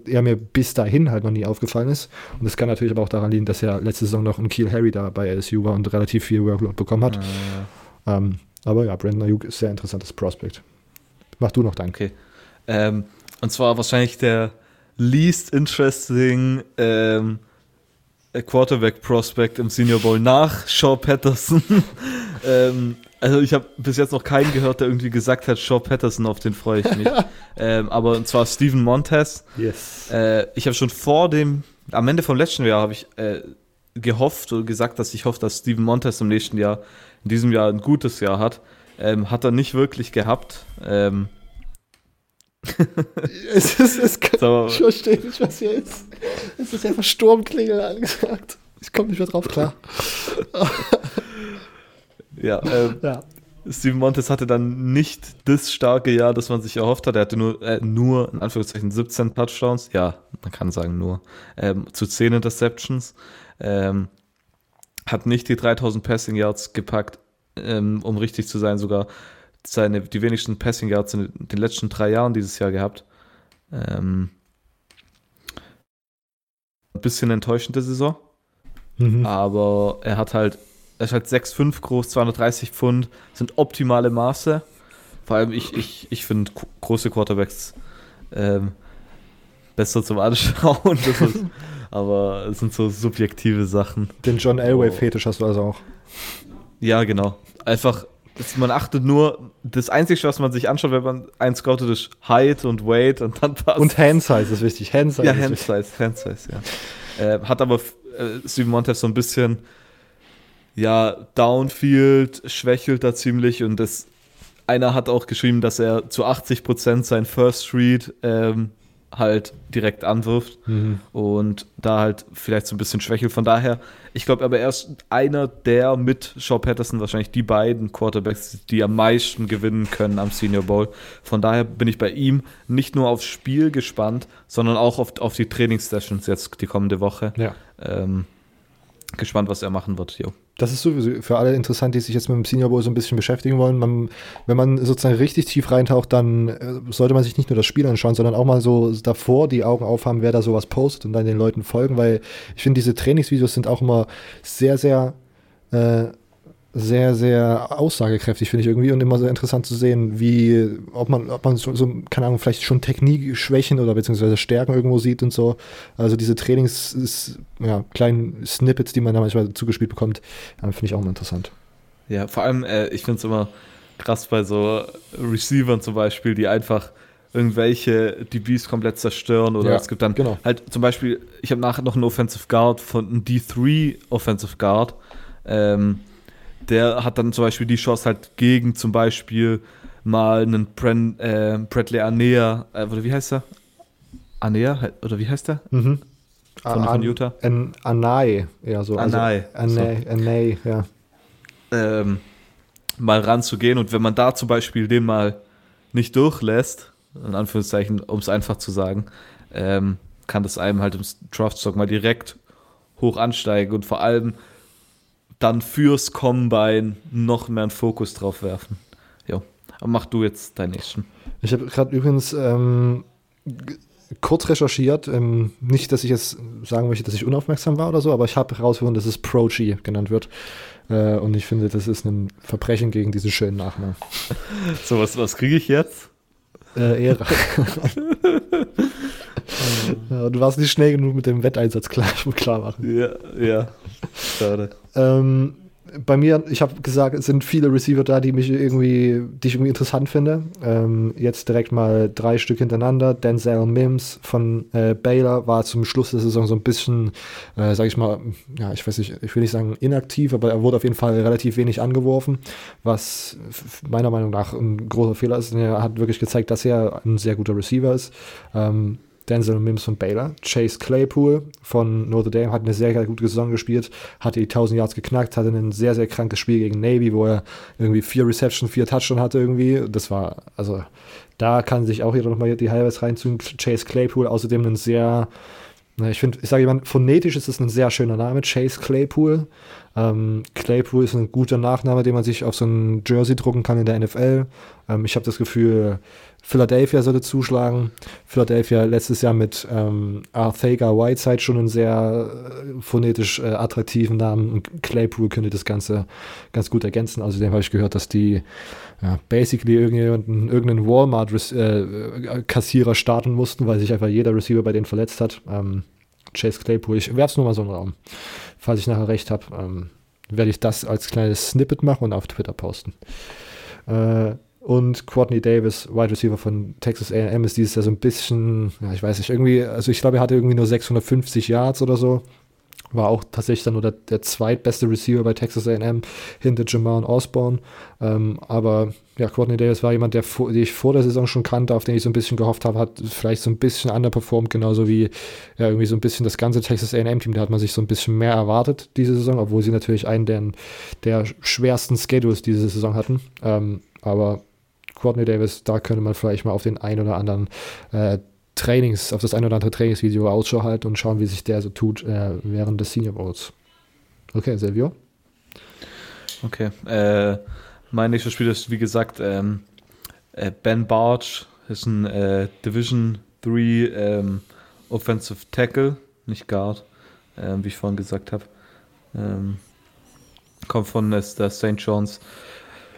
er mir bis dahin halt noch nie aufgefallen ist. Und das kann natürlich aber auch daran liegen, dass er letzte Saison noch ein Kiel Harry da bei LSU war und relativ viel Workload bekommen hat. Äh, Ähm, aber ja, Brandon Ayuk ist ein sehr interessantes Prospect. Mach du noch deinen. Okay. Ähm, und zwar wahrscheinlich der least interesting ähm, Quarterback Prospect im Senior Bowl nach Shaw Patterson. ähm, also ich habe bis jetzt noch keinen gehört, der irgendwie gesagt hat, Shaw Patterson, auf den freue ich mich. ähm, aber und zwar Steven Montez. Yes. Äh, ich habe schon vor dem, am Ende vom letzten Jahr habe ich äh, gehofft und gesagt, dass ich hoffe, dass Steven Montez im nächsten Jahr, in diesem Jahr ein gutes Jahr hat. Ähm, hat er nicht wirklich gehabt. Ähm, es ist, es kann, So. ich verstehe nicht, was hier ist. Es ist einfach Sturmklingel angesagt. Ich komme nicht mehr drauf klar. ja, ähm, Ja. Steven Montes hatte dann nicht das starke Jahr, das man sich erhofft hat. Er hatte nur, äh, nur in Anführungszeichen 17 Touchdowns. Ja, man kann sagen nur. Ähm, zu 10 Interceptions. Ähm, hat nicht die 3000 Passing Yards gepackt, ähm, um richtig zu sein, sogar seine, die wenigsten Passing Yards in den letzten drei Jahren dieses Jahr gehabt. Ähm, ein bisschen enttäuschende Saison. Mhm. Aber er hat halt, er ist halt 6'5 groß, 230 Pfund, sind optimale Maße. Vor allem ich, ich, ich finde gro- große Quarterbacks ähm, besser zum Anschauen. Ist, aber es sind so subjektive Sachen. Den John Oh. Elway-Fetisch hast du also auch. Ja, genau. Einfach das, man achtet nur, das Einzige, was man sich anschaut, wenn man einen scoutet, ist Height und Weight und dann passt. Und Hand Size ist wichtig. Hand Size ja, Hand Size, Hand Size, ja. Äh, hat aber äh, Steven Montez so ein bisschen, ja, Downfield schwächelt da ziemlich und das, einer hat auch geschrieben, dass er zu 80% sein First Read ähm, halt direkt anwirft mhm. und da halt vielleicht so ein bisschen schwächelt. Von daher, ich glaube aber er ist einer der mit Shaw Patterson wahrscheinlich die beiden Quarterbacks, die am meisten gewinnen können am Senior Bowl. Von daher bin ich bei ihm nicht nur aufs Spiel gespannt, sondern auch auf, auf die Trainingssessions jetzt die kommende Woche. Ja. Ähm, gespannt, was er machen wird. Jo. Das ist sowieso für alle interessant, die sich jetzt mit dem Senior Bowl so ein bisschen beschäftigen wollen. Man, wenn man sozusagen richtig tief reintaucht, dann äh, sollte man sich nicht nur das Spiel anschauen, sondern auch mal so davor die Augen aufhaben, wer da sowas postet und dann den Leuten folgen, weil ich finde, diese Trainingsvideos sind auch immer sehr, sehr äh, sehr, sehr aussagekräftig, finde ich irgendwie, und immer sehr interessant zu sehen, wie, ob man, ob man so, so keine Ahnung, vielleicht schon Technikschwächen oder beziehungsweise Stärken irgendwo sieht und so. Also diese Trainings, ist, ja, kleinen Snippets, die man da manchmal zugespielt bekommt, finde ich auch immer interessant. Ja, vor allem, äh, ich finde es immer krass bei so Receivern zum Beispiel, die einfach irgendwelche DBs komplett zerstören oder ja, es gibt dann genau. halt zum Beispiel, ich habe nachher noch einen Offensive Guard von einem D3 Offensive Guard, ähm, der hat dann zum Beispiel die Chance halt gegen zum Beispiel mal einen Bren, äh, Bradley Anea, äh, oder wie heißt er? Anea, oder wie heißt der? Mhm. Von, von Utah? An, Anai, ja so. Anai. Also, Anai, so. Anai, ja. Ähm, mal ranzugehen und wenn man da zum Beispiel den mal nicht durchlässt, in Anführungszeichen, um es einfach zu sagen, ähm, kann das einem halt im Draftstock mal direkt hoch ansteigen und vor allem dann fürs Combine noch mehr einen Fokus drauf werfen. Ja, aber mach du jetzt deinen nächsten. Ich habe gerade übrigens ähm, kurz recherchiert, ähm, nicht, dass ich jetzt sagen möchte, dass ich unaufmerksam war oder so, aber ich habe herausgefunden, dass es Pro-G genannt wird. Äh, und ich finde, das ist ein Verbrechen gegen diesen schönen Nachnamen. so, was, was kriege ich jetzt? Äh, Ehre. du warst nicht schnell genug mit dem Wetteinsatz klar, klar machen. Ja, ja. Schade. Ähm, bei mir, ich habe gesagt, es sind viele Receiver da, die mich irgendwie, die ich irgendwie interessant finde. Ähm, jetzt direkt mal drei Stück hintereinander. Denzel Mims von äh, Baylor war zum Schluss der Saison so ein bisschen, äh, sag ich mal, ja, ich weiß nicht, ich will nicht sagen inaktiv, aber er wurde auf jeden Fall relativ wenig angeworfen, was meiner Meinung nach ein großer Fehler ist. Er hat wirklich gezeigt, dass er ein sehr guter Receiver ist. Ähm, Denzel Mims von Baylor. Chase Claypool von Notre Dame hat eine sehr, sehr gute Saison gespielt, hatte die 1000 Yards geknackt, hatte ein sehr, sehr krankes Spiel gegen Navy, wo er irgendwie vier Reception, vier Touchdown hatte irgendwie. Das war, also da kann sich auch jeder nochmal die Highlights reinziehen. Chase Claypool, außerdem ein sehr, ich finde, ich sage jemand, phonetisch ist es ein sehr schöner Name, Chase Claypool. Ähm, Claypool ist ein guter Nachname, den man sich auf so ein Jersey drucken kann in der NFL. Ähm, ich habe das Gefühl, Philadelphia sollte zuschlagen. Philadelphia letztes Jahr mit ähm, Arthega Whiteside schon einen sehr äh, phonetisch äh, attraktiven Namen und Claypool könnte das Ganze ganz gut ergänzen. Außerdem habe ich gehört, dass die ja, basically irgendjemanden, irgendeinen Walmart-Kassierer äh, starten mussten, weil sich einfach jeder Receiver bei denen verletzt hat. Ähm, Chase Claypool, ich werfe es nur mal so in den Raum. Falls ich nachher recht habe, ähm, werde ich das als kleines Snippet machen und auf Twitter posten. Äh, und Courtney Davis, Wide Receiver von Texas A&M, ist dieses Jahr so ein bisschen, ja, ich weiß nicht, irgendwie, also ich glaube, er hatte irgendwie nur 650 Yards oder so. War auch tatsächlich dann nur der, der zweitbeste Receiver bei Texas A&M hinter Jamar und Osborne. Ähm, aber ja, Courtney Davis war jemand, der den ich vor der Saison schon kannte, auf den ich so ein bisschen gehofft habe, hat vielleicht so ein bisschen underperformed, genauso wie ja, irgendwie so ein bisschen das ganze Texas A&M-Team. Da hat man sich so ein bisschen mehr erwartet diese Saison, obwohl sie natürlich einen der, der schwersten Schedules diese Saison hatten. Ähm, aber Courtney Davis, da könnte man vielleicht mal auf den ein oder anderen äh, Trainings, auf das ein oder andere Trainingsvideo Ausschau halten und schauen, wie sich der so tut äh, während des Senior Bowls. Okay, Silvio? Okay, äh, mein nächstes Spiel ist, wie gesagt, ähm, äh, Ben Barge, ist ein äh, Division 3 ähm, Offensive Tackle, nicht Guard, ähm, wie ich vorhin gesagt habe. Ähm, kommt von der St. John's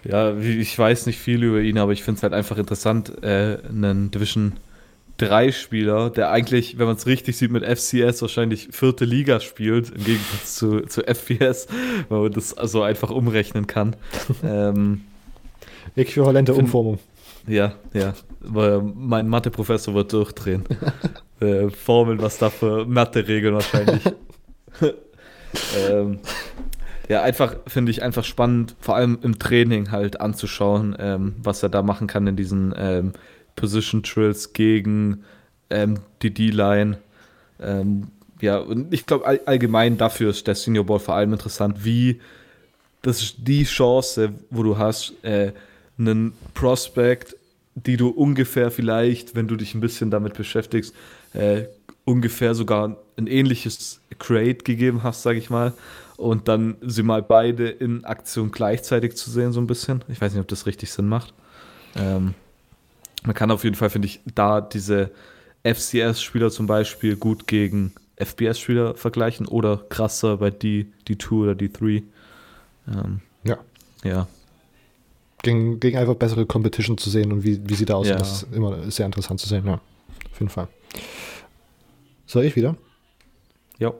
ja, ich weiß nicht viel über ihn, aber ich finde es halt einfach interessant, äh, einen Division 3 Spieler, der eigentlich, wenn man es richtig sieht, mit FCS wahrscheinlich vierte Liga spielt, im Gegensatz zu, zu FBS, weil man das also einfach umrechnen kann. ähm, Äquivalente Umformung. Ja, ja. Mein Mathe-Professor wird durchdrehen. äh, Formeln, was da für Mathe-Regeln wahrscheinlich. ähm, ja, einfach, finde ich einfach spannend, vor allem im Training halt anzuschauen, ähm, was er da machen kann in diesen ähm, Position Drills gegen ähm, die D-Line. Ähm, ja, und ich glaube all, allgemein dafür ist der Senior Ball vor allem interessant, wie das ist die Chance, wo du hast, äh, einen Prospect, die du ungefähr vielleicht, wenn du dich ein bisschen damit beschäftigst, äh, ungefähr sogar ein ähnliches Crate gegeben hast, sage ich mal, und dann sie mal beide in Aktion gleichzeitig zu sehen, so ein bisschen. Ich weiß nicht, ob das richtig Sinn macht. Ähm, man kann auf jeden Fall, finde ich, da diese FCS-Spieler zum Beispiel gut gegen FBS-Spieler vergleichen oder krasser bei D, D2 oder D3. Ähm, ja. Ja. Gegen, gegen einfach bessere Competition zu sehen und wie, wie sie da aussehen, ja. das ist immer sehr interessant zu sehen, ja. Auf jeden Fall. Soll ich wieder? Ja.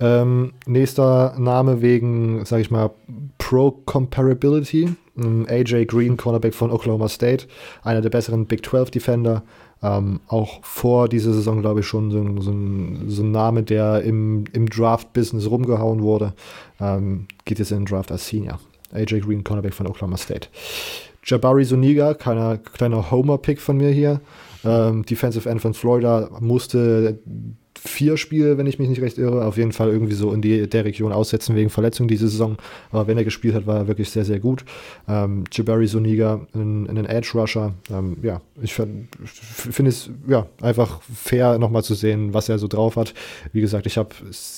Ähm, nächster Name wegen, sag ich mal, Pro-Comparability. Ähm, AJ Green, Cornerback von Oklahoma State, einer der besseren Big 12 Defender. Ähm, auch vor dieser Saison, glaube ich, schon so, so, ein, so ein, Name, der im, im Draft-Business rumgehauen wurde. Ähm, geht jetzt in den Draft als Senior. AJ Green, Cornerback von Oklahoma State. Jabari Zuniga, kleiner, kleiner Homer-Pick von mir hier. Ähm, Defensive End von Florida musste vier Spiele, wenn ich mich nicht recht irre, auf jeden Fall irgendwie so in die, der Region aussetzen wegen Verletzung diese Saison. Aber wenn er gespielt hat, war er wirklich sehr, sehr gut. Ähm, Jabari Soniga, in, in den Edge Rusher. Ähm, ja, ich finde es ja einfach fair, nochmal zu sehen, was er so drauf hat. Wie gesagt, ich habe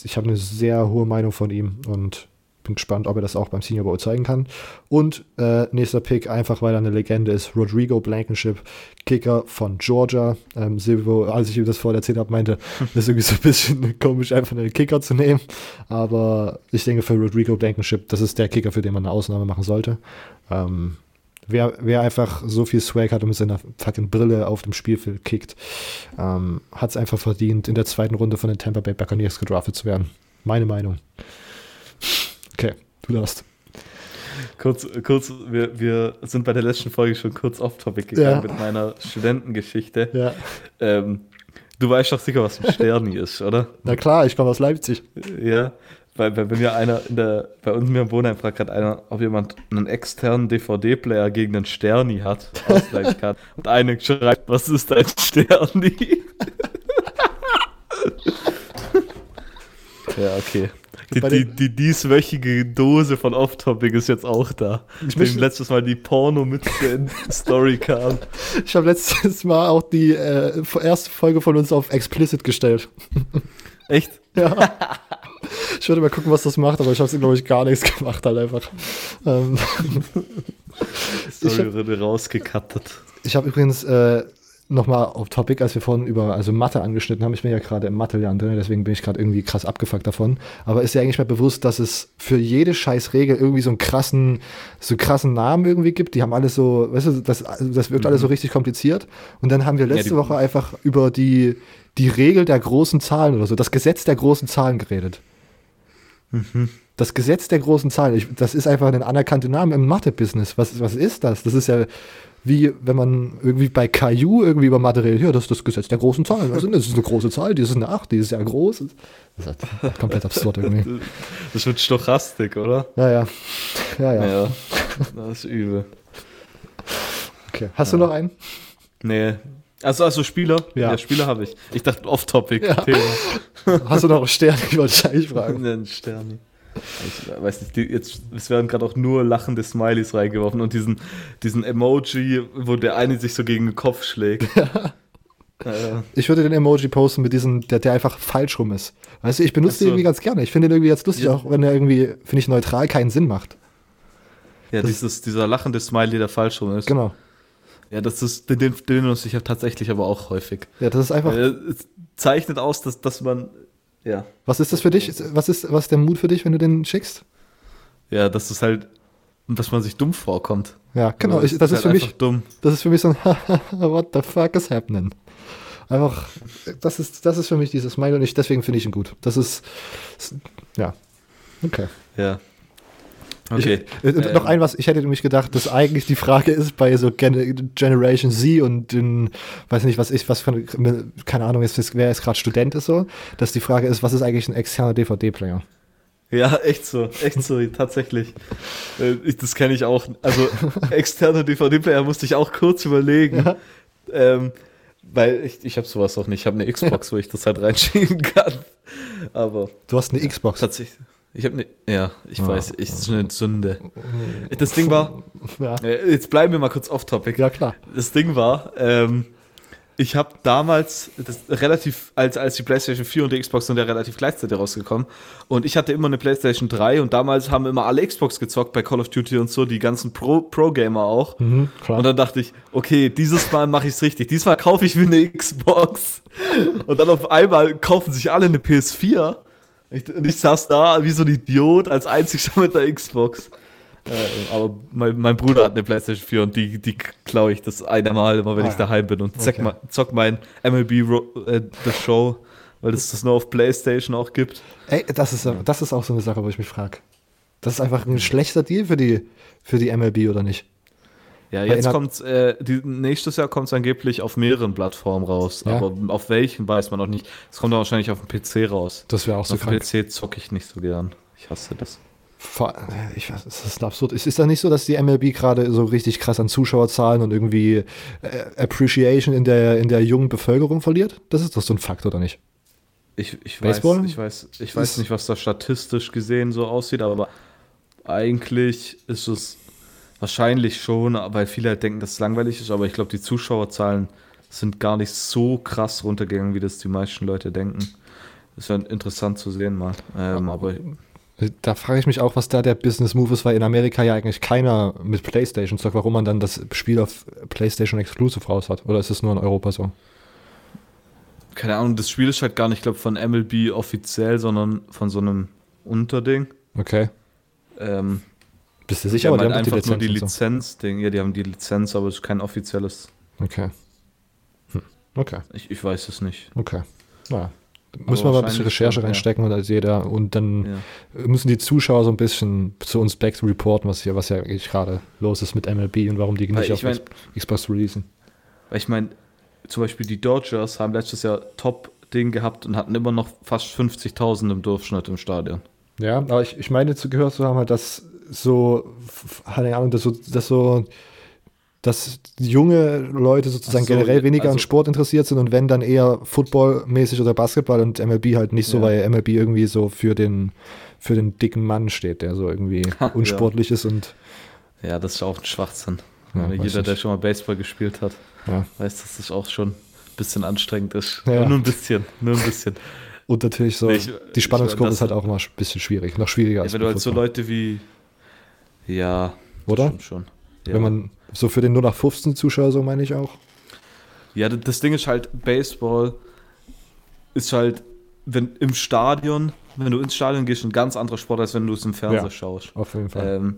ich hab eine sehr hohe Meinung von ihm und bin gespannt, ob er das auch beim Senior Bowl zeigen kann. Und äh, nächster Pick, einfach weil er eine Legende ist, Rodrigo Blankenship, Kicker von Georgia. Ähm, Silvio, als ich ihm das vorher erzählt habe, meinte, das ist irgendwie so ein bisschen komisch, einfach einen Kicker zu nehmen. Aber ich denke, für Rodrigo Blankenship, das ist der Kicker, für den man eine Ausnahme machen sollte. Ähm, Wer, wer, einfach so viel Swag hat und mit seiner fucking Brille auf dem Spielfeld kickt, ähm, hat es einfach verdient, in der zweiten Runde von den Tampa Bay Buccaneers gedraftet zu werden. Meine Meinung. Okay, du darfst. Kurz, kurz wir, wir sind bei der letzten Folge schon kurz off-topic gegangen ja. mit meiner Studentengeschichte. Ja. Ähm, du weißt doch sicher, was ein Sterni ist, oder? Na klar, ich komme aus Leipzig. Ja, weil, weil bei mir einer in der, bei uns mir im Wohnheim fragt gerade einer, ob jemand einen externen DVD-Player gegen einen Sterni hat, Und einer schreibt, was ist ein Sterni? ja, okay. Die, die, die, dieswöchige Dose von Off-Topic ist jetzt auch da. Ich bin letztes Mal die Porno-Mütze in Story kam. Ich habe letztes Mal auch die äh, erste Folge von uns auf Explicit gestellt. Echt? Ja. Ich würde mal gucken, was das macht, aber ich habe glaube ich, gar nichts gemacht, halt einfach. Ähm, Story wurde rausgekattet. Ich habe übrigens äh, nochmal auf Topic, als wir vorhin über also Mathe angeschnitten haben. Ich bin ja gerade im Mathe-Lernen drin, deswegen bin ich gerade irgendwie krass abgefuckt davon. Aber ist ja eigentlich mal bewusst, dass es für jede scheiß Regel irgendwie so einen krassen, so krassen Namen irgendwie gibt. Die haben alles so, weißt du, das, das wirkt mhm. alles so richtig kompliziert. Und dann haben wir letzte ja, Woche einfach über die, die Regel der großen Zahlen oder so, das Gesetz der großen Zahlen geredet. Mhm. Das Gesetz der großen Zahlen, ich, das ist einfach ein anerkannter Name im Mathe-Business. Was, was ist das? Das ist ja, wie wenn man irgendwie bei Caillou irgendwie über Mathe redet, ja, das ist das Gesetz der großen Zahlen. Also, das ist eine große Zahl, die ist eine 8, die ist ja groß. Das ist halt komplett absurd irgendwie. Das wird Stochastik, oder? Ja, ja. Ja, ja. ja das ist übel. Okay. Hast ja. du noch einen? Nee. Also, also Spieler? Ja, ja Spieler habe ich. Ich dachte Off-Topic-Thema. Ja. Hast du noch einen Stern? Ich wollte dich eigentlich fragen. Einen Stern. Ich weiß nicht, jetzt, es werden gerade auch nur lachende Smileys reingeworfen und diesen, diesen Emoji, wo der eine sich so gegen den Kopf schlägt. Ja. Ich würde den Emoji posten mit diesem, der, der einfach falsch rum ist. Weißt du, ich benutze so. den irgendwie ganz gerne. Ich finde den irgendwie jetzt lustig, ja. auch wenn er irgendwie, finde ich, neutral keinen Sinn macht. Ja, das dieses, dieser lachende Smiley, der falsch rum ist. Genau. Ja, das ist, den, den benutze ich ja tatsächlich aber auch häufig. Ja, das ist einfach. Es zeichnet aus, dass, dass man ja. Was ist das für dich? Was ist, was ist der Mut für dich, wenn du den schickst? Ja, dass es halt, dass man sich dumm vorkommt. Ja, genau. Ich, das ist, ist halt für mich dumm. Das ist für mich so ein What the fuck is happening? Einfach, das ist, das ist für mich dieses Smile und ich, deswegen finde ich ihn gut. Das ist, ja, okay. Ja. Okay. Ich, äh, noch ein was, ich hätte nämlich gedacht, dass eigentlich die Frage ist bei so Gen Generation Z und den, weiß nicht, was ich, was für, keine Ahnung, ist, wer jetzt gerade Student ist so, dass die Frage ist, was ist eigentlich ein externer DVD-Player? Ja, echt so, echt so, tatsächlich. Äh, ich, das kenne ich auch. Also externer DVD-Player musste ich auch kurz überlegen. Ja. Ähm, weil ich, ich habe sowas auch nicht. Ich habe eine Xbox, wo ich das halt reinschieben kann. Aber. Du hast eine Xbox? Tatsächlich. Ich habe eine. Ja, ich oh, weiß, ich, ist eine Sünde. Das Ding war. Ja. Äh, jetzt bleiben wir mal kurz off-topic. Ja, klar. Das Ding war, ähm, ich habe damals, das relativ, als, als die PlayStation 4 und die Xbox sind ja relativ gleichzeitig rausgekommen. Und ich hatte immer eine PlayStation 3 und damals haben immer alle Xbox gezockt bei Call of Duty und so, die ganzen Pro-Gamer Pro auch. Mhm, und dann dachte ich, okay, dieses Mal mache ich es richtig. Diesmal kaufe ich mir eine Xbox. Und dann auf einmal kaufen sich alle eine PS4. Und ich saß da wie so ein Idiot als einziger mit der Xbox. Äh, aber mein, mein, Bruder hat eine PlayStation 4 und die, die klaue ich das eine Mal immer, wenn ah, ich daheim bin und zock, okay. zock mein MLB äh, The Show, weil es das nur auf PlayStation auch gibt. Ey, das ist, das ist auch so eine Sache, wo ich mich frage. Das ist einfach ein schlechter Deal für die, für die MLB, oder nicht? Ja, jetzt kommt äh, nächstes Jahr kommt es angeblich auf mehreren Plattformen raus, ja? aber auf welchen weiß man noch nicht. Es kommt dann wahrscheinlich auf dem PC raus. Das wäre auch so Auf dem PC zocke ich nicht so gern. Ich hasse das. Ich weiß, das ist absurd. Ist, ist das nicht so, dass die MLB gerade so richtig krass an Zuschauerzahlen und irgendwie äh, Appreciation in der, in der jungen Bevölkerung verliert? Das ist doch so ein Fakt, oder nicht? Ich, ich, weiß, ich weiß, ich weiß nicht, was da statistisch gesehen so aussieht, aber eigentlich ist es wahrscheinlich schon, weil viele halt denken, dass es langweilig ist, aber ich glaube, die Zuschauerzahlen sind gar nicht so krass runtergegangen, wie das die meisten Leute denken. Das wäre interessant zu sehen mal. Ähm, aber da frage ich mich auch, was da der Business Move ist, weil in Amerika ja eigentlich keiner mit PlayStation sagt, warum man dann das Spiel auf PlayStation Exclusive raus hat. Oder ist es nur in Europa so? Keine Ahnung, das Spiel ist halt gar nicht, ich glaube, von MLB offiziell, sondern von so einem Unterding. Okay. Ähm, Bist du sicher? Die haben halt einfach die nur die Lizenz-Ding. So. Ja, die haben die Lizenz, aber es ist kein offizielles. Okay. Hm. Okay. Ich, ich weiß es nicht. Okay. Naja. Müssen wir mal ein bisschen Recherche schon, reinstecken ja. und als jeder und dann ja. müssen die Zuschauer so ein bisschen zu uns back reporten, was hier, was ja gerade los ist mit MLB und warum die nicht auf mein, Xbox releasen. Weil ich meine, zum Beispiel die Dodgers haben letztes Jahr Top-Ding gehabt und hatten immer noch fast 50.000 im Durchschnitt im Stadion. Ja, aber ich, ich meine zu gehört zu haben, dass so, keine Ahnung, dass so, dass so dass junge Leute sozusagen so, generell weniger also, an Sport interessiert sind und wenn dann eher Football-mäßig oder Basketball und MLB halt nicht so, ja. weil MLB irgendwie so für den, für den dicken Mann steht, der so irgendwie unsportlich ja. ist und. Ja, das ist auch ein Schwachsinn. Ja, jeder, der schon mal Baseball gespielt hat, weiß, dass das auch schon ein bisschen anstrengend ist. Nur ein bisschen, nur ein bisschen. Und natürlich so, ich, die Spannungskurve ist halt auch immer ein bisschen schwierig, noch schwieriger als Wenn du halt so Leute wie, ja, oder? Schon. Wenn man so für den 0 nach 15 Zuschauer, so meine ich auch. Ja, das Ding ist halt, Baseball ist halt, wenn im Stadion, wenn du ins Stadion gehst, ein ganz anderer Sport, als wenn du es im Fernseher ja, schaust. Auf jeden Fall. Ähm,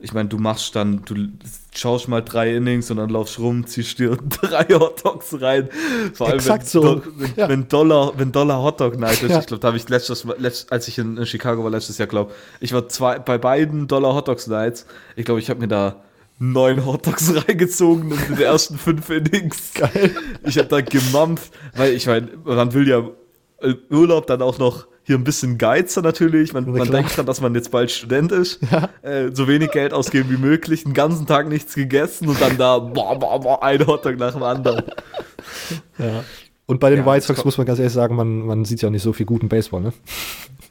ich meine, du machst dann, du schaust mal drei Innings und dann laufst rum, ziehst dir drei Hotdogs rein. Vor allem, Exakt wenn, so. wenn, ja. wenn, Dollar, wenn Dollar Hotdog Night ist. Ja. Ich glaube, da habe ich letztes, letzt, als ich in, in, Chicago war letztes Jahr, glaube ich, war zwei, bei beiden Dollar Hotdogs Nights. Ich glaube, ich habe mir da neun Hotdogs reingezogen in den ersten fünf Innings. Geil. Ich habe da gemampft, weil ich meine, man will ja Urlaub dann auch noch hier ein bisschen geizer natürlich. Man, man denkt dann, dass man jetzt bald Student ist. Ja. Äh, so wenig Geld ausgeben wie möglich, den ganzen Tag nichts gegessen und dann da boah, boah, boah, ein Hotdog nach dem anderen. Ja. Und bei den ja, White Sox muss man ganz ehrlich sagen, man, man sieht ja auch nicht so viel guten Baseball, ne?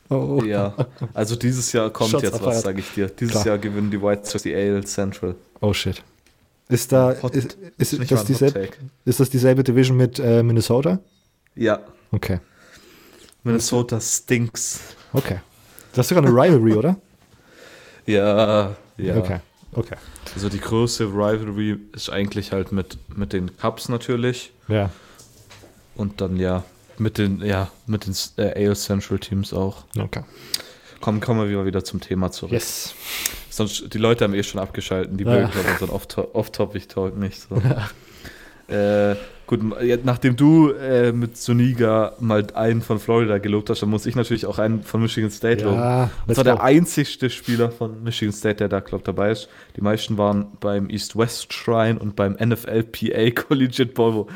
Oh. Ja, also dieses Jahr kommt Shots jetzt was, sage ich dir. Dieses Klar. Jahr gewinnen die White Sox die AL Central. Oh shit. Ist da Hot, ist, ist, ist, das dieselbe, ist das dieselbe Division mit äh, Minnesota? Ja. Okay. Minnesota stinks. Okay. Das ist sogar eine Rivalry, oder? Ja, ja. Okay. Okay. Also die größte Rivalry ist eigentlich halt mit, mit den Cubs natürlich. Ja. Und dann ja mit den, ja, mit den äh, AL Central Teams auch. Okay. Komm, kommen wir wieder zum Thema zurück. Yes. Sonst, die Leute haben eh schon abgeschalten, die mögen ja. unseren Off-Topic-Talk nicht so. Ja. Äh, gut, nachdem du äh, mit Soniga mal einen von Florida gelobt hast, dann muss ich natürlich auch einen von Michigan State loben. Ja, das war der einzigste Spieler von Michigan State, der da, glaube dabei ist. Die meisten waren beim East-West Shrine und beim NFL-PA Collegiate Bowl, wo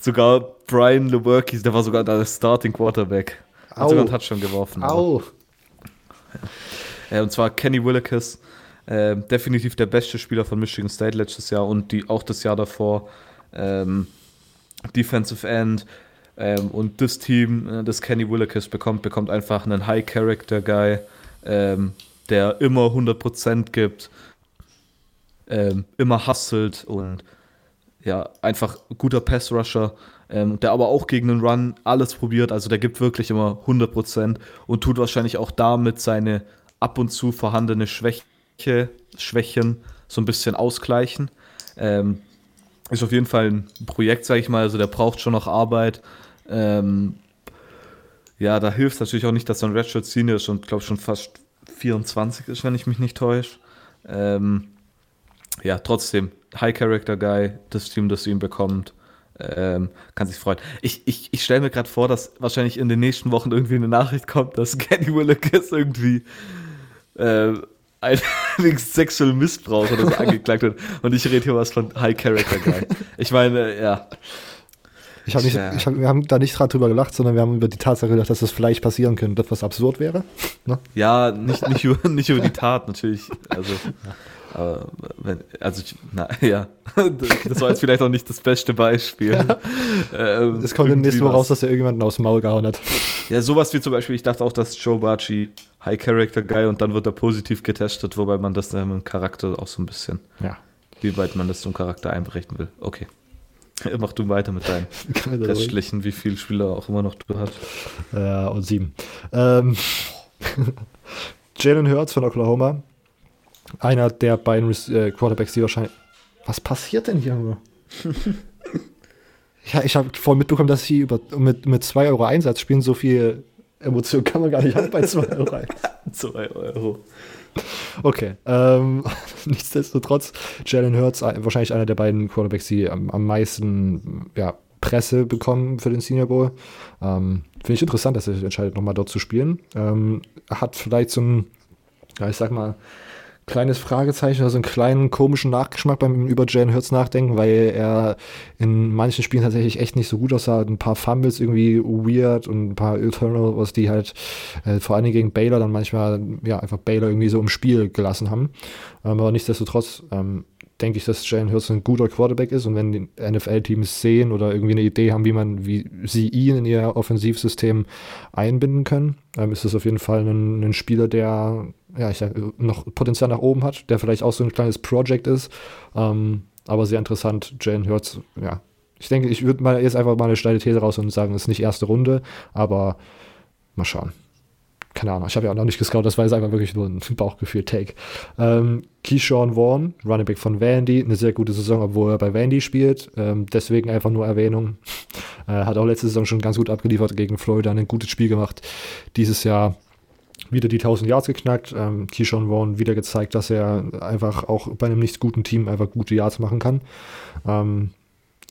sogar Brian Lewerkis, der war sogar der Starting Quarterback. Hat Au. sogar einen Touchdown geworfen. Au. Ja, und zwar Kenny Willekes, äh, definitiv der beste Spieler von Michigan State letztes Jahr und die, auch das Jahr davor. Ähm, Defensive End. Ähm, und das Team, äh, das Kenny Willekes bekommt, bekommt einfach einen High-Character-Guy, ähm, der immer 100% gibt, ähm, immer hustelt und ja, einfach guter Pass-Rusher, ähm, der aber auch gegen den Run alles probiert. Also der gibt wirklich immer 100% und tut wahrscheinlich auch damit seine ab und zu vorhandene Schwäche, Schwächen so ein bisschen ausgleichen. Ähm, ist auf jeden Fall ein Projekt, sage ich mal, also der braucht schon noch Arbeit. Ähm, ja, da hilft es natürlich auch nicht, dass er ein Redshirt Senior ist und glaube schon fast 24 ist, wenn ich mich nicht täusche. Ähm, ja, trotzdem, High Character Guy, das Team, das ihn bekommt, ähm, kann sich freuen. Ich, ich, ich stelle mir gerade vor, dass wahrscheinlich in den nächsten Wochen irgendwie eine Nachricht kommt, dass Kenny Willekes irgendwie äh, ein sexuellen Missbrauch oder so angeklagt wird. Und ich rede hier was von High Character Guy. Ich meine, ja. Ich hab nicht, ja. ich hab, wir haben da nicht gerade drüber gelacht, sondern wir haben über die Tatsache gedacht, dass das vielleicht passieren könnte, dass was absurd wäre. Ne? Ja, nicht, nicht, über, nicht über die Tat natürlich. Also, aber wenn, also ich, na ja, das war jetzt vielleicht auch nicht das beste Beispiel. Ja. Ähm, es kommt in nächsten Woche raus, dass er irgendjemanden aus dem Maul gehauen hat. Ja, sowas wie zum Beispiel, ich dachte auch, dass Joe Barchi High Character Guy und dann wird er positiv getestet, wobei man das dann im Charakter auch so ein bisschen, ja. wie weit man das zum Charakter einberechnen will. Okay. Mach du weiter mit deinen restlichen, wie viele Spieler auch immer noch du hast. Ja, und sieben. Ähm, Jalen Hurts von Oklahoma. Einer der beiden äh, Quarterbacks, die wahrscheinlich. Was passiert denn hier? ja, ich habe voll mitbekommen, dass sie über, mit, mit 2 Euro Einsatz spielen. So viel Emotion kann man gar nicht haben bei 2 Euro. 2 Euro. Okay, ähm, nichtsdestotrotz, Jalen Hurts, äh, wahrscheinlich einer der beiden Quarterbacks, die am, am meisten ja, Presse bekommen für den Senior Bowl. Ähm, Finde ich interessant, dass er sich entscheidet, nochmal dort zu spielen. Ähm, hat vielleicht so ein, ja, ich sag mal, kleines Fragezeichen, also einen kleinen komischen Nachgeschmack beim über Jalen Hurts nachdenken, weil er in manchen Spielen tatsächlich echt nicht so gut aussah. Ein paar Fumbles irgendwie weird und ein paar Turnovers, die halt äh, vor allen Dingen gegen Baylor dann manchmal ja einfach Baylor irgendwie so im Spiel gelassen haben. Ähm, aber nichtsdestotrotz ähm, denke ich, dass Jalen Hurts ein guter Quarterback ist und wenn die NFL-Teams sehen oder irgendwie eine Idee haben, wie man, wie sie ihn in ihr Offensivsystem einbinden können, ähm, ist das auf jeden Fall ein, ein Spieler, der ja, ich noch Potenzial nach oben hat, der vielleicht auch so ein kleines Project ist. Ähm, aber sehr interessant, Jalen Hurts, ja. Ich denke, ich würde mal jetzt einfach mal eine steile These raus und sagen, es ist nicht erste Runde, aber mal schauen keine Ahnung, ich habe ja auch noch nicht gescoutet, das war jetzt einfach wirklich nur ein Bauchgefühl-Take. Ähm, Keyshawn Vaughn, Running Back von Vandy, eine sehr gute Saison, obwohl er bei Vandy spielt. Ähm, deswegen einfach nur Erwähnung. Äh, hat auch letzte Saison schon ganz gut abgeliefert gegen Florida, ein gutes Spiel gemacht. Dieses Jahr wieder die 1000 Yards geknackt. Ähm, Keyshawn Vaughn wieder gezeigt, dass er einfach auch bei einem nicht guten Team einfach gute Yards machen kann. Ähm,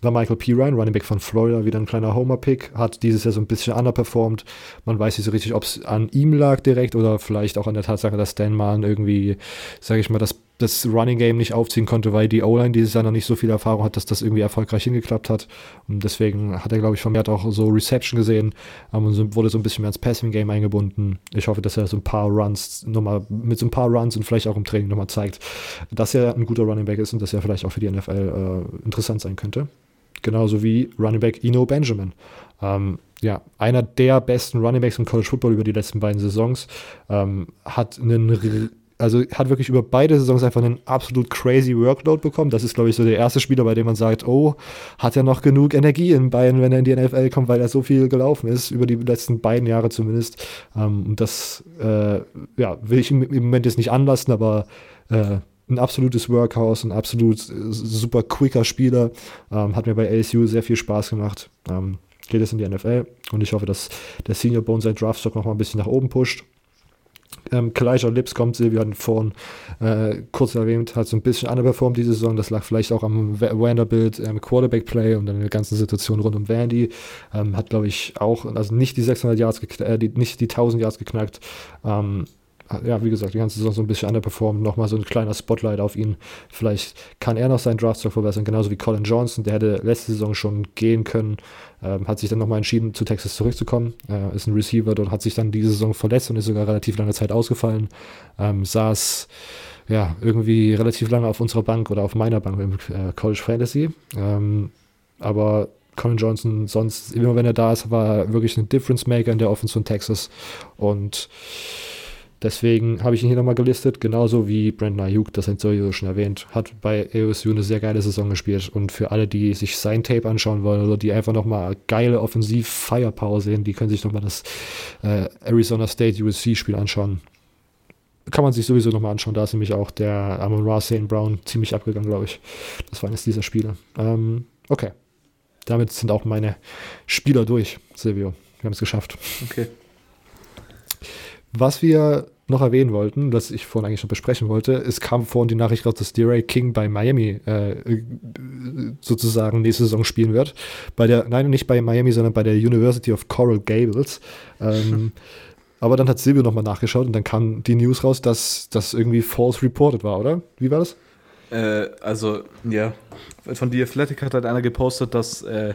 war Michael P. Ryan, Running Back von Florida, wieder ein kleiner Homer-Pick, hat dieses Jahr so ein bisschen underperformed. Man weiß nicht so richtig, ob es an ihm lag direkt oder vielleicht auch an der Tatsache, dass Dan Mahn irgendwie, sage ich mal, das, das Running Game nicht aufziehen konnte, weil die O-Line dieses Jahr noch nicht so viel Erfahrung hat, dass das irgendwie erfolgreich hingeklappt hat. Und deswegen hat er, glaube ich, vermehrt auch so Reception gesehen und wurde so ein bisschen mehr ins Passing Game eingebunden. Ich hoffe, dass er so ein paar Runs nochmal, mit so ein paar Runs und vielleicht auch im Training nochmal zeigt, dass er ein guter Running Back ist und dass er vielleicht auch für die NFL äh, interessant sein könnte genauso wie Running Back Eno Benjamin. Ähm, ja, einer der besten Running Backs im College Football über die letzten beiden Saisons. Ähm, hat einen, also hat wirklich über beide Saisons einfach einen absolut crazy Workload bekommen. Das ist, glaube ich, so der erste Spieler, bei dem man sagt, oh, hat er noch genug Energie in Bayern, wenn er in die NFL kommt, weil er so viel gelaufen ist, über die letzten beiden Jahre zumindest. Ähm, und das, äh, ja, will ich im, im Moment jetzt nicht anlassen, aber äh, ein absolutes Workhouse, ein absolut äh, super quicker Spieler. Ähm, hat mir bei LSU sehr viel Spaß gemacht. Ähm, geht es in die NFL und ich hoffe, dass der Senior Bone sein Draftstock noch mal ein bisschen nach oben pusht. Ähm, Kalijah Lips kommt, Silvio hat vorhin äh, kurz erwähnt, hat so ein bisschen underperformed diese Saison. Das lag vielleicht auch am Vanderbilt ähm, Quarterback-Play und dann der ganzen Situation rund um Vandy. Ähm, hat, glaube ich, auch, also nicht die 600 Yards, äh, die, nicht die 1000 Yards geknackt. Ähm, ja, wie gesagt, die ganze Saison so ein bisschen underperformed. Nochmal so ein kleiner Spotlight auf ihn. Vielleicht kann er noch seinen Draftstock verbessern, genauso wie Colin Johnson. Der hätte letzte Saison schon gehen können. Ähm, hat sich dann nochmal entschieden, zu Texas zurückzukommen. Äh, ist ein Receiver dort, hat sich dann diese Saison verletzt und ist sogar relativ lange Zeit ausgefallen. Ähm, saß ja irgendwie relativ lange auf unserer Bank oder auf meiner Bank im äh, College Fantasy. Ähm, aber Colin Johnson sonst, immer wenn er da ist, war er wirklich ein Difference Maker in der Offense von Texas. Und Deswegen habe ich ihn hier nochmal gelistet, genauso wie Brandon Ayuk, das sowieso schon erwähnt, hat bei ASU eine sehr geile Saison gespielt und für alle, die sich sein Tape anschauen wollen oder die einfach nochmal geile Offensiv-Firepower sehen, die können sich nochmal das äh, Arizona State USC-Spiel anschauen. Kann man sich sowieso nochmal anschauen, da ist nämlich auch der Amon Ra St. Brown ziemlich abgegangen, glaube ich. Das war eines dieser Spiele. Ähm, okay. Damit sind auch meine Spieler durch, Silvio. Wir haben es geschafft. Okay. Was wir noch erwähnen wollten, das ich vorhin eigentlich schon besprechen wollte, es kam vorhin die Nachricht raus, dass DeRay King bei Miami äh, sozusagen nächste Saison spielen wird. Bei der, nein, nicht bei Miami, sondern bei der University of Coral Gables. Ähm, aber dann hat Silvio nochmal nachgeschaut und dann kam die News raus, dass das irgendwie false reported war, oder? Wie war das? Äh, also, ja, von The Athletic hat halt einer gepostet, dass äh,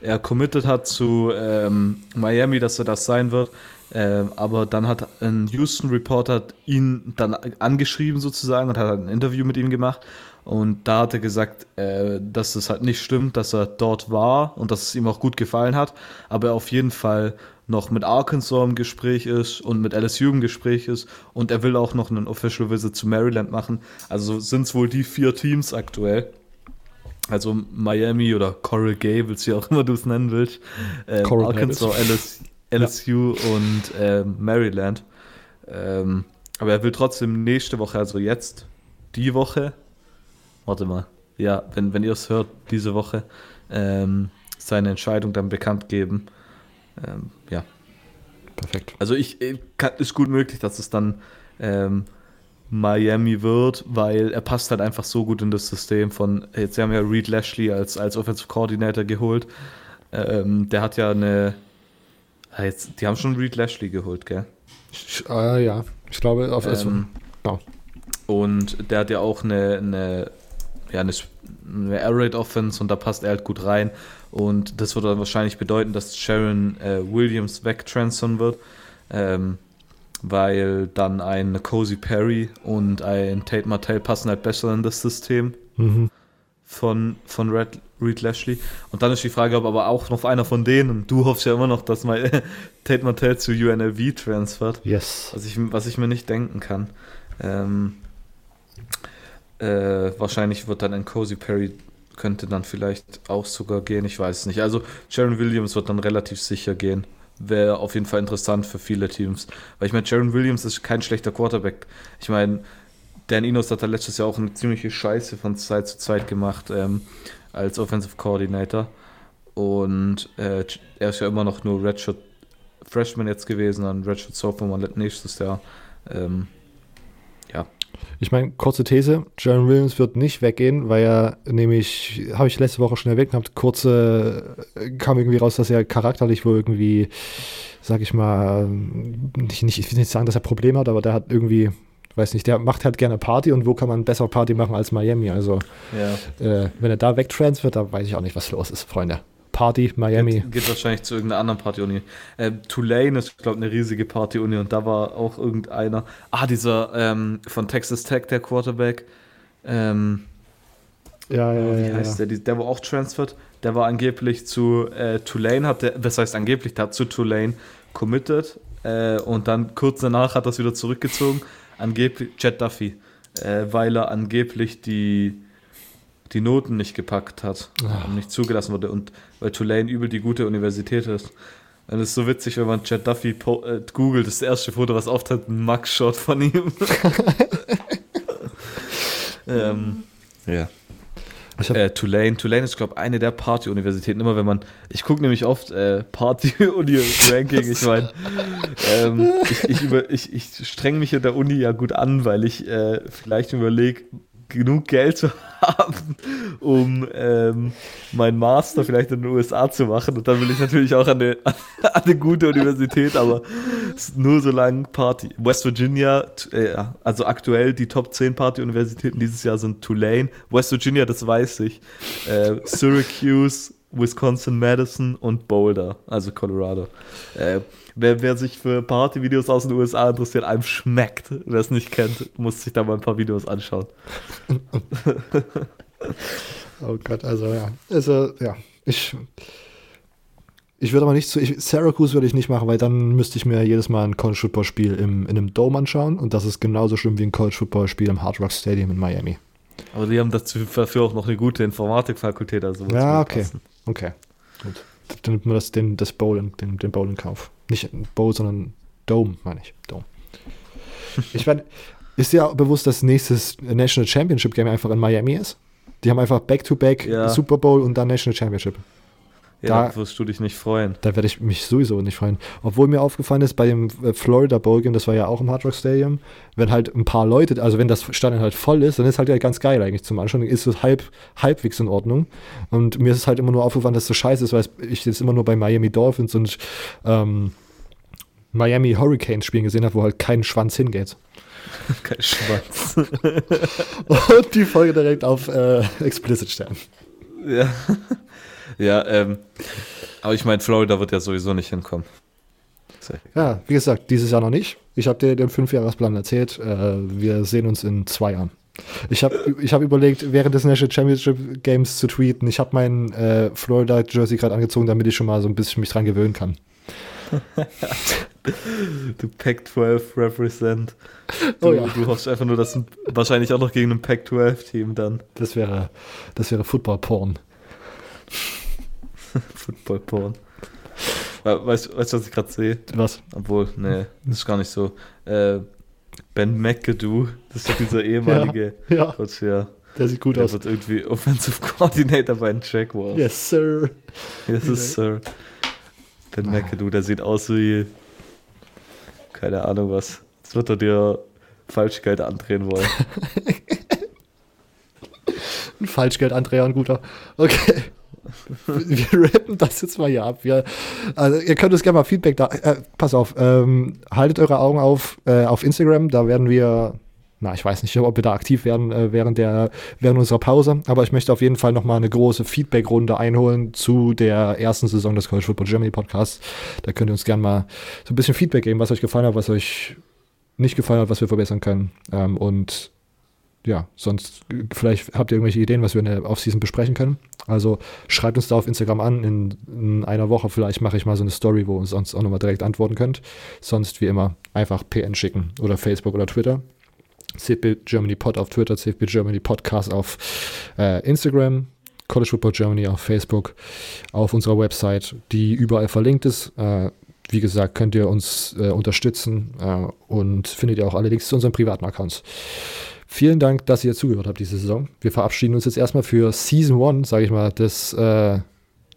er committed hat zu ähm, Miami, dass er das sein wird. Äh, aber dann hat ein Houston-Reporter ihn dann angeschrieben sozusagen und hat ein Interview mit ihm gemacht. Und da hat er gesagt, äh, dass es halt nicht stimmt, dass er dort war und dass es ihm auch gut gefallen hat, aber er auf jeden Fall noch mit Arkansas im Gespräch ist und mit LSU im Gespräch ist und er will auch noch einen Official Visit zu Maryland machen. Also sind es wohl die vier Teams aktuell. Also Miami oder Coral Gables, wie auch immer du es nennen willst. Äh, Arkansas, LSU, LSU ja. und äh, Maryland. Ähm, aber er will trotzdem nächste Woche, also jetzt, die Woche, warte mal, ja, wenn, wenn ihr es hört, diese Woche, ähm, seine Entscheidung dann bekannt geben. Ähm, ja. Perfekt. Also ich, ich kann, ist gut möglich, dass es dann ähm, Miami wird, weil er passt halt einfach so gut in das System von, jetzt haben wir ja Reed Lashley als, als Offensive Coordinator geholt. Ähm, der hat ja eine Ah, jetzt, die haben schon Reed Lashley geholt, gell? Äh, ja, ich glaube auf ähm, ja. Und der hat ja auch eine, eine, ja, eine, eine Air Raid Offense und da passt er halt gut rein. Und das wird dann wahrscheinlich bedeuten, dass Sharon äh, Williams wegtransfern wird, ähm, weil dann ein Cozy Perry und ein Tate Martell passen halt besser in das System mhm. von, von Red, Reed Lashley. Und dann ist die Frage, ob aber auch noch einer von denen, du hoffst ja immer noch, dass mal Tate Martell zu UNLV transfert. Yes. Was ich, was ich mir nicht denken kann. Ähm, äh, wahrscheinlich wird dann ein Cozy Perry könnte dann vielleicht auch sogar gehen, ich weiß es nicht. Also Jaron Williams wird dann relativ sicher gehen. Wäre auf jeden Fall interessant für viele Teams. Weil ich meine, Jaron Williams ist kein schlechter Quarterback. Ich meine, Dan Inos hat da letztes Jahr auch eine ziemliche Scheiße von Zeit zu Zeit gemacht. Ähm, als Offensive Coordinator. Und äh, er ist ja immer noch nur Redshirt Freshman jetzt gewesen, dann Redshirt Sophomore nächstes Jahr. Ähm, ja. Ich meine, kurze These: Jaron Williams wird nicht weggehen, weil er nämlich, habe ich letzte Woche schon erwähnt gehabt, kurze, kam irgendwie raus, dass er charakterlich wohl irgendwie, sag ich mal, nicht, nicht, ich will nicht sagen, dass er Probleme hat, aber der hat irgendwie weiß nicht, der macht halt gerne Party und wo kann man besser Party machen als Miami? Also, ja. äh, wenn er da wegtransfert, da weiß ich auch nicht, was los ist, Freunde. Party, Miami. Geht, geht wahrscheinlich zu irgendeiner anderen Party-Uni. Äh, Tulane ist, glaube ich, eine riesige Party-Uni und da war auch irgendeiner. Ah, dieser ähm, von Texas Tech, der Quarterback. Ähm, ja, ja, oh, Wie heißt ja. der? Der war auch transfert. Der war angeblich zu äh, Tulane, hat der, was heißt angeblich, der hat zu Tulane committed äh, und dann kurz danach hat er es wieder zurückgezogen angeblich Jet Duffy, äh, weil er angeblich die, die Noten nicht gepackt hat oh. und nicht zugelassen wurde und weil Tulane übel die gute Universität ist. Und es ist so witzig, wenn man Jet Duffy äh, googelt, das erste Foto, was auftaucht, ein Mugshot von ihm. ähm, ja. Äh, Tulane. Tulane ist, glaube ich, eine der Party-Universitäten. Immer wenn man. Ich gucke nämlich oft äh, Party-Uni-Ranking. ich meine, ähm, ich, ich, ich, ich streng mich in der Uni ja gut an, weil ich äh, vielleicht überlege, genug Geld zu haben, um ähm, meinen Master vielleicht in den USA zu machen. Und dann will ich natürlich auch an eine, an eine gute Universität, aber nur so lange Party. West Virginia, äh, also aktuell die Top 10 Party-Universitäten dieses Jahr sind Tulane. West Virginia, das weiß ich. Äh, Syracuse, Wisconsin, Madison und Boulder, also Colorado. Äh, wer, wer sich für Partyvideos aus den USA interessiert, einem schmeckt. Wer es nicht kennt, muss sich da mal ein paar Videos anschauen. oh Gott, also ja. Also, ja, ich. Ich würde aber nicht zu. Ich, Syracuse würde ich nicht machen, weil dann müsste ich mir jedes Mal ein College Football Spiel im, in einem Dome anschauen und das ist genauso schlimm wie ein College Football Spiel im Hard Rock Stadium in Miami. Aber die haben dafür auch noch eine gute Informatikfakultät. Also ja, okay. Passen. Okay. Gut. Dann nimmt man das, den, das Bowl in, den, den Bowl in Kauf. Nicht Bowl, sondern Dome, meine ich. Dome. ich meine, ist dir bewusst, dass nächstes National Championship Game einfach in Miami ist? Die haben einfach Back-to-Back -back ja. Super Bowl und dann National Championship. Ja, da wirst du dich nicht freuen. Da werde ich mich sowieso nicht freuen. Obwohl mir aufgefallen ist, bei dem äh, Florida Bowl Game, das war ja auch im Hard Rock Stadium, wenn halt ein paar Leute, also wenn das Stadion halt voll ist, dann ist halt ja ganz geil eigentlich zum Anschauen. Ist es halb, halbwegs in Ordnung. Und mir ist es halt immer nur aufgefallen, dass es so scheiße ist, weil ich jetzt immer nur bei Miami Dolphins und ähm, Miami Hurricanes spielen gesehen habe, wo halt kein Schwanz hingeht. Kein Schwanz. und die Folge direkt auf äh, Explicit stellen. Ja. Ja, ähm, aber ich meine, Florida wird ja sowieso nicht hinkommen. Ja, wie gesagt, dieses Jahr noch nicht. Ich habe dir den Fünfjahresplan erzählt. Äh, wir sehen uns in zwei Jahren. Ich habe ich hab überlegt, während des National Championship Games zu tweeten. Ich habe mein äh, Florida-Jersey gerade angezogen, damit ich schon mal so ein bisschen mich dran gewöhnen kann. du Pac-12 represent. Du, oh ja. du hoffst einfach nur, dass ein, wahrscheinlich auch noch gegen ein Pac-12-Team dann. Das wäre, das wäre Football-Porn. Football-Porn. Weißt du, was ich gerade sehe? Was? Obwohl, nee, das ist gar nicht so. Äh, ben McAdoo, das ist doch dieser ehemalige ja, ja. Coach, ja. Der sieht gut der aus. Der wird irgendwie Offensive Coordinator bei den Jaguars. Yes, sir. Yes, okay. sir. Ben. McAdoo, der sieht aus wie. Keine Ahnung was. Jetzt wird er dir Falschgeld andrehen wollen. Falschgeld andrehen, guter. Okay. wir rappen das jetzt mal hier ab. Wir, also ihr könnt uns gerne mal Feedback da. Äh, pass auf, ähm, haltet eure Augen auf äh, auf Instagram. Da werden wir, na, ich weiß nicht, ob wir da aktiv werden äh, während der während unserer Pause. Aber ich möchte auf jeden Fall noch mal eine große Feedback-Runde einholen zu der ersten Saison des College Football Germany Podcasts. Da könnt ihr uns gerne mal so ein bisschen Feedback geben, was euch gefallen hat, was euch nicht gefallen hat, was wir verbessern können. Ähm, und ja, sonst vielleicht habt ihr irgendwelche Ideen, was wir in der Offseason besprechen können. Also schreibt uns da auf Instagram an. In, in einer Woche vielleicht mache ich mal so eine Story, wo ihr sonst auch nochmal direkt antworten könnt. Sonst wie immer einfach PN schicken oder Facebook oder Twitter. CFB Germany Pod auf Twitter, CFB Germany Podcast auf äh, Instagram, College Football Germany auf Facebook, auf unserer Website, die überall verlinkt ist. Äh, wie gesagt, könnt ihr uns äh, unterstützen äh, und findet ihr auch alle Links zu unseren privaten Accounts. Vielen Dank, dass ihr zugehört habt diese Saison. Wir verabschieden uns jetzt erstmal für Season 1, sage ich mal, des, äh,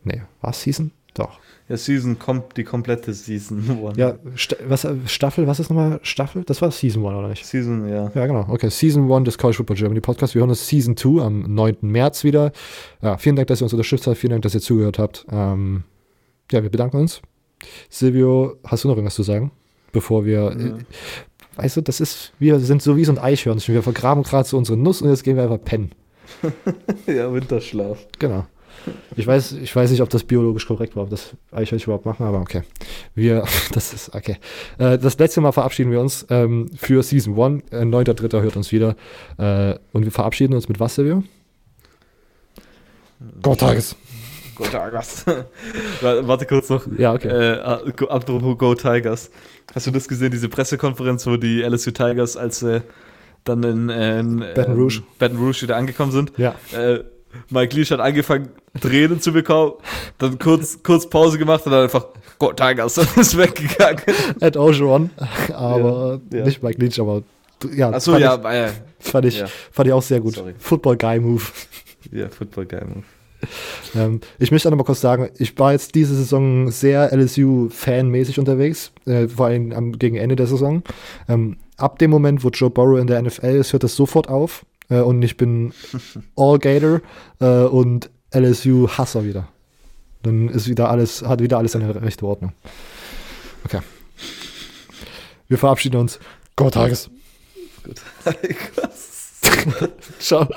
nee, war Season? Doch. Ja, Season kommt die komplette Season 1. Ja, St was, Staffel, was ist nochmal Staffel? Das war Season 1, oder nicht? Season, ja. Ja, genau. Okay, Season 1 des College Football Germany Podcast. Wir hören uns Season 2 am 9. März wieder. Ja, vielen Dank, dass ihr uns unterstützt habt. Vielen Dank, dass ihr zugehört habt. Ähm, ja, wir bedanken uns. Silvio, hast du noch irgendwas zu sagen? Bevor wir. Ja weißt du, das ist, wir sind so wie so ein Eichhörnchen. Wir vergraben gerade so unsere Nuss und jetzt gehen wir einfach pennen. ja, Winterschlaf. Genau. Ich weiß, ich weiß nicht, ob das biologisch korrekt war, ob das Eichhörnchen überhaupt machen, aber okay. Wir, das ist, okay. Äh, das letzte Mal verabschieden wir uns ähm, für Season 1. Äh, 9.3. hört uns wieder. Äh, und wir verabschieden uns mit was, Silvio? Go Tigers! Go Tigers! Warte kurz noch. Ja, okay. Äh, apropos Go Tigers. Hast du das gesehen, diese Pressekonferenz, wo die LSU Tigers, als sie dann in, in Baton ähm, Rouge. Baton Rouge wieder angekommen sind? Ja. Äh, Mike Leach hat angefangen, Tränen zu bekommen, dann kurz, kurz Pause gemacht und dann einfach, Go Tigers, und ist weggegangen. Ed Ogeron, aber ja, ja. nicht Mike Leach, aber ja. Achso, ja, ich, fand, ich, ja. fand ich auch sehr gut. Sorry. Football Guy Move. Ja, Football Guy Move. Ähm, ich möchte auch noch mal kurz sagen, ich war jetzt diese Saison sehr LSU-fanmäßig unterwegs, äh, vor allem am, gegen Ende der Saison. Ähm, ab dem Moment, wo Joe Burrow in der NFL ist, hört das sofort auf äh, und ich bin All Gator äh, und LSU-Hasser wieder. Dann ist wieder alles, hat wieder alles eine rechte Ordnung. Okay. Wir verabschieden uns. Gott Tages. Gut. Ciao.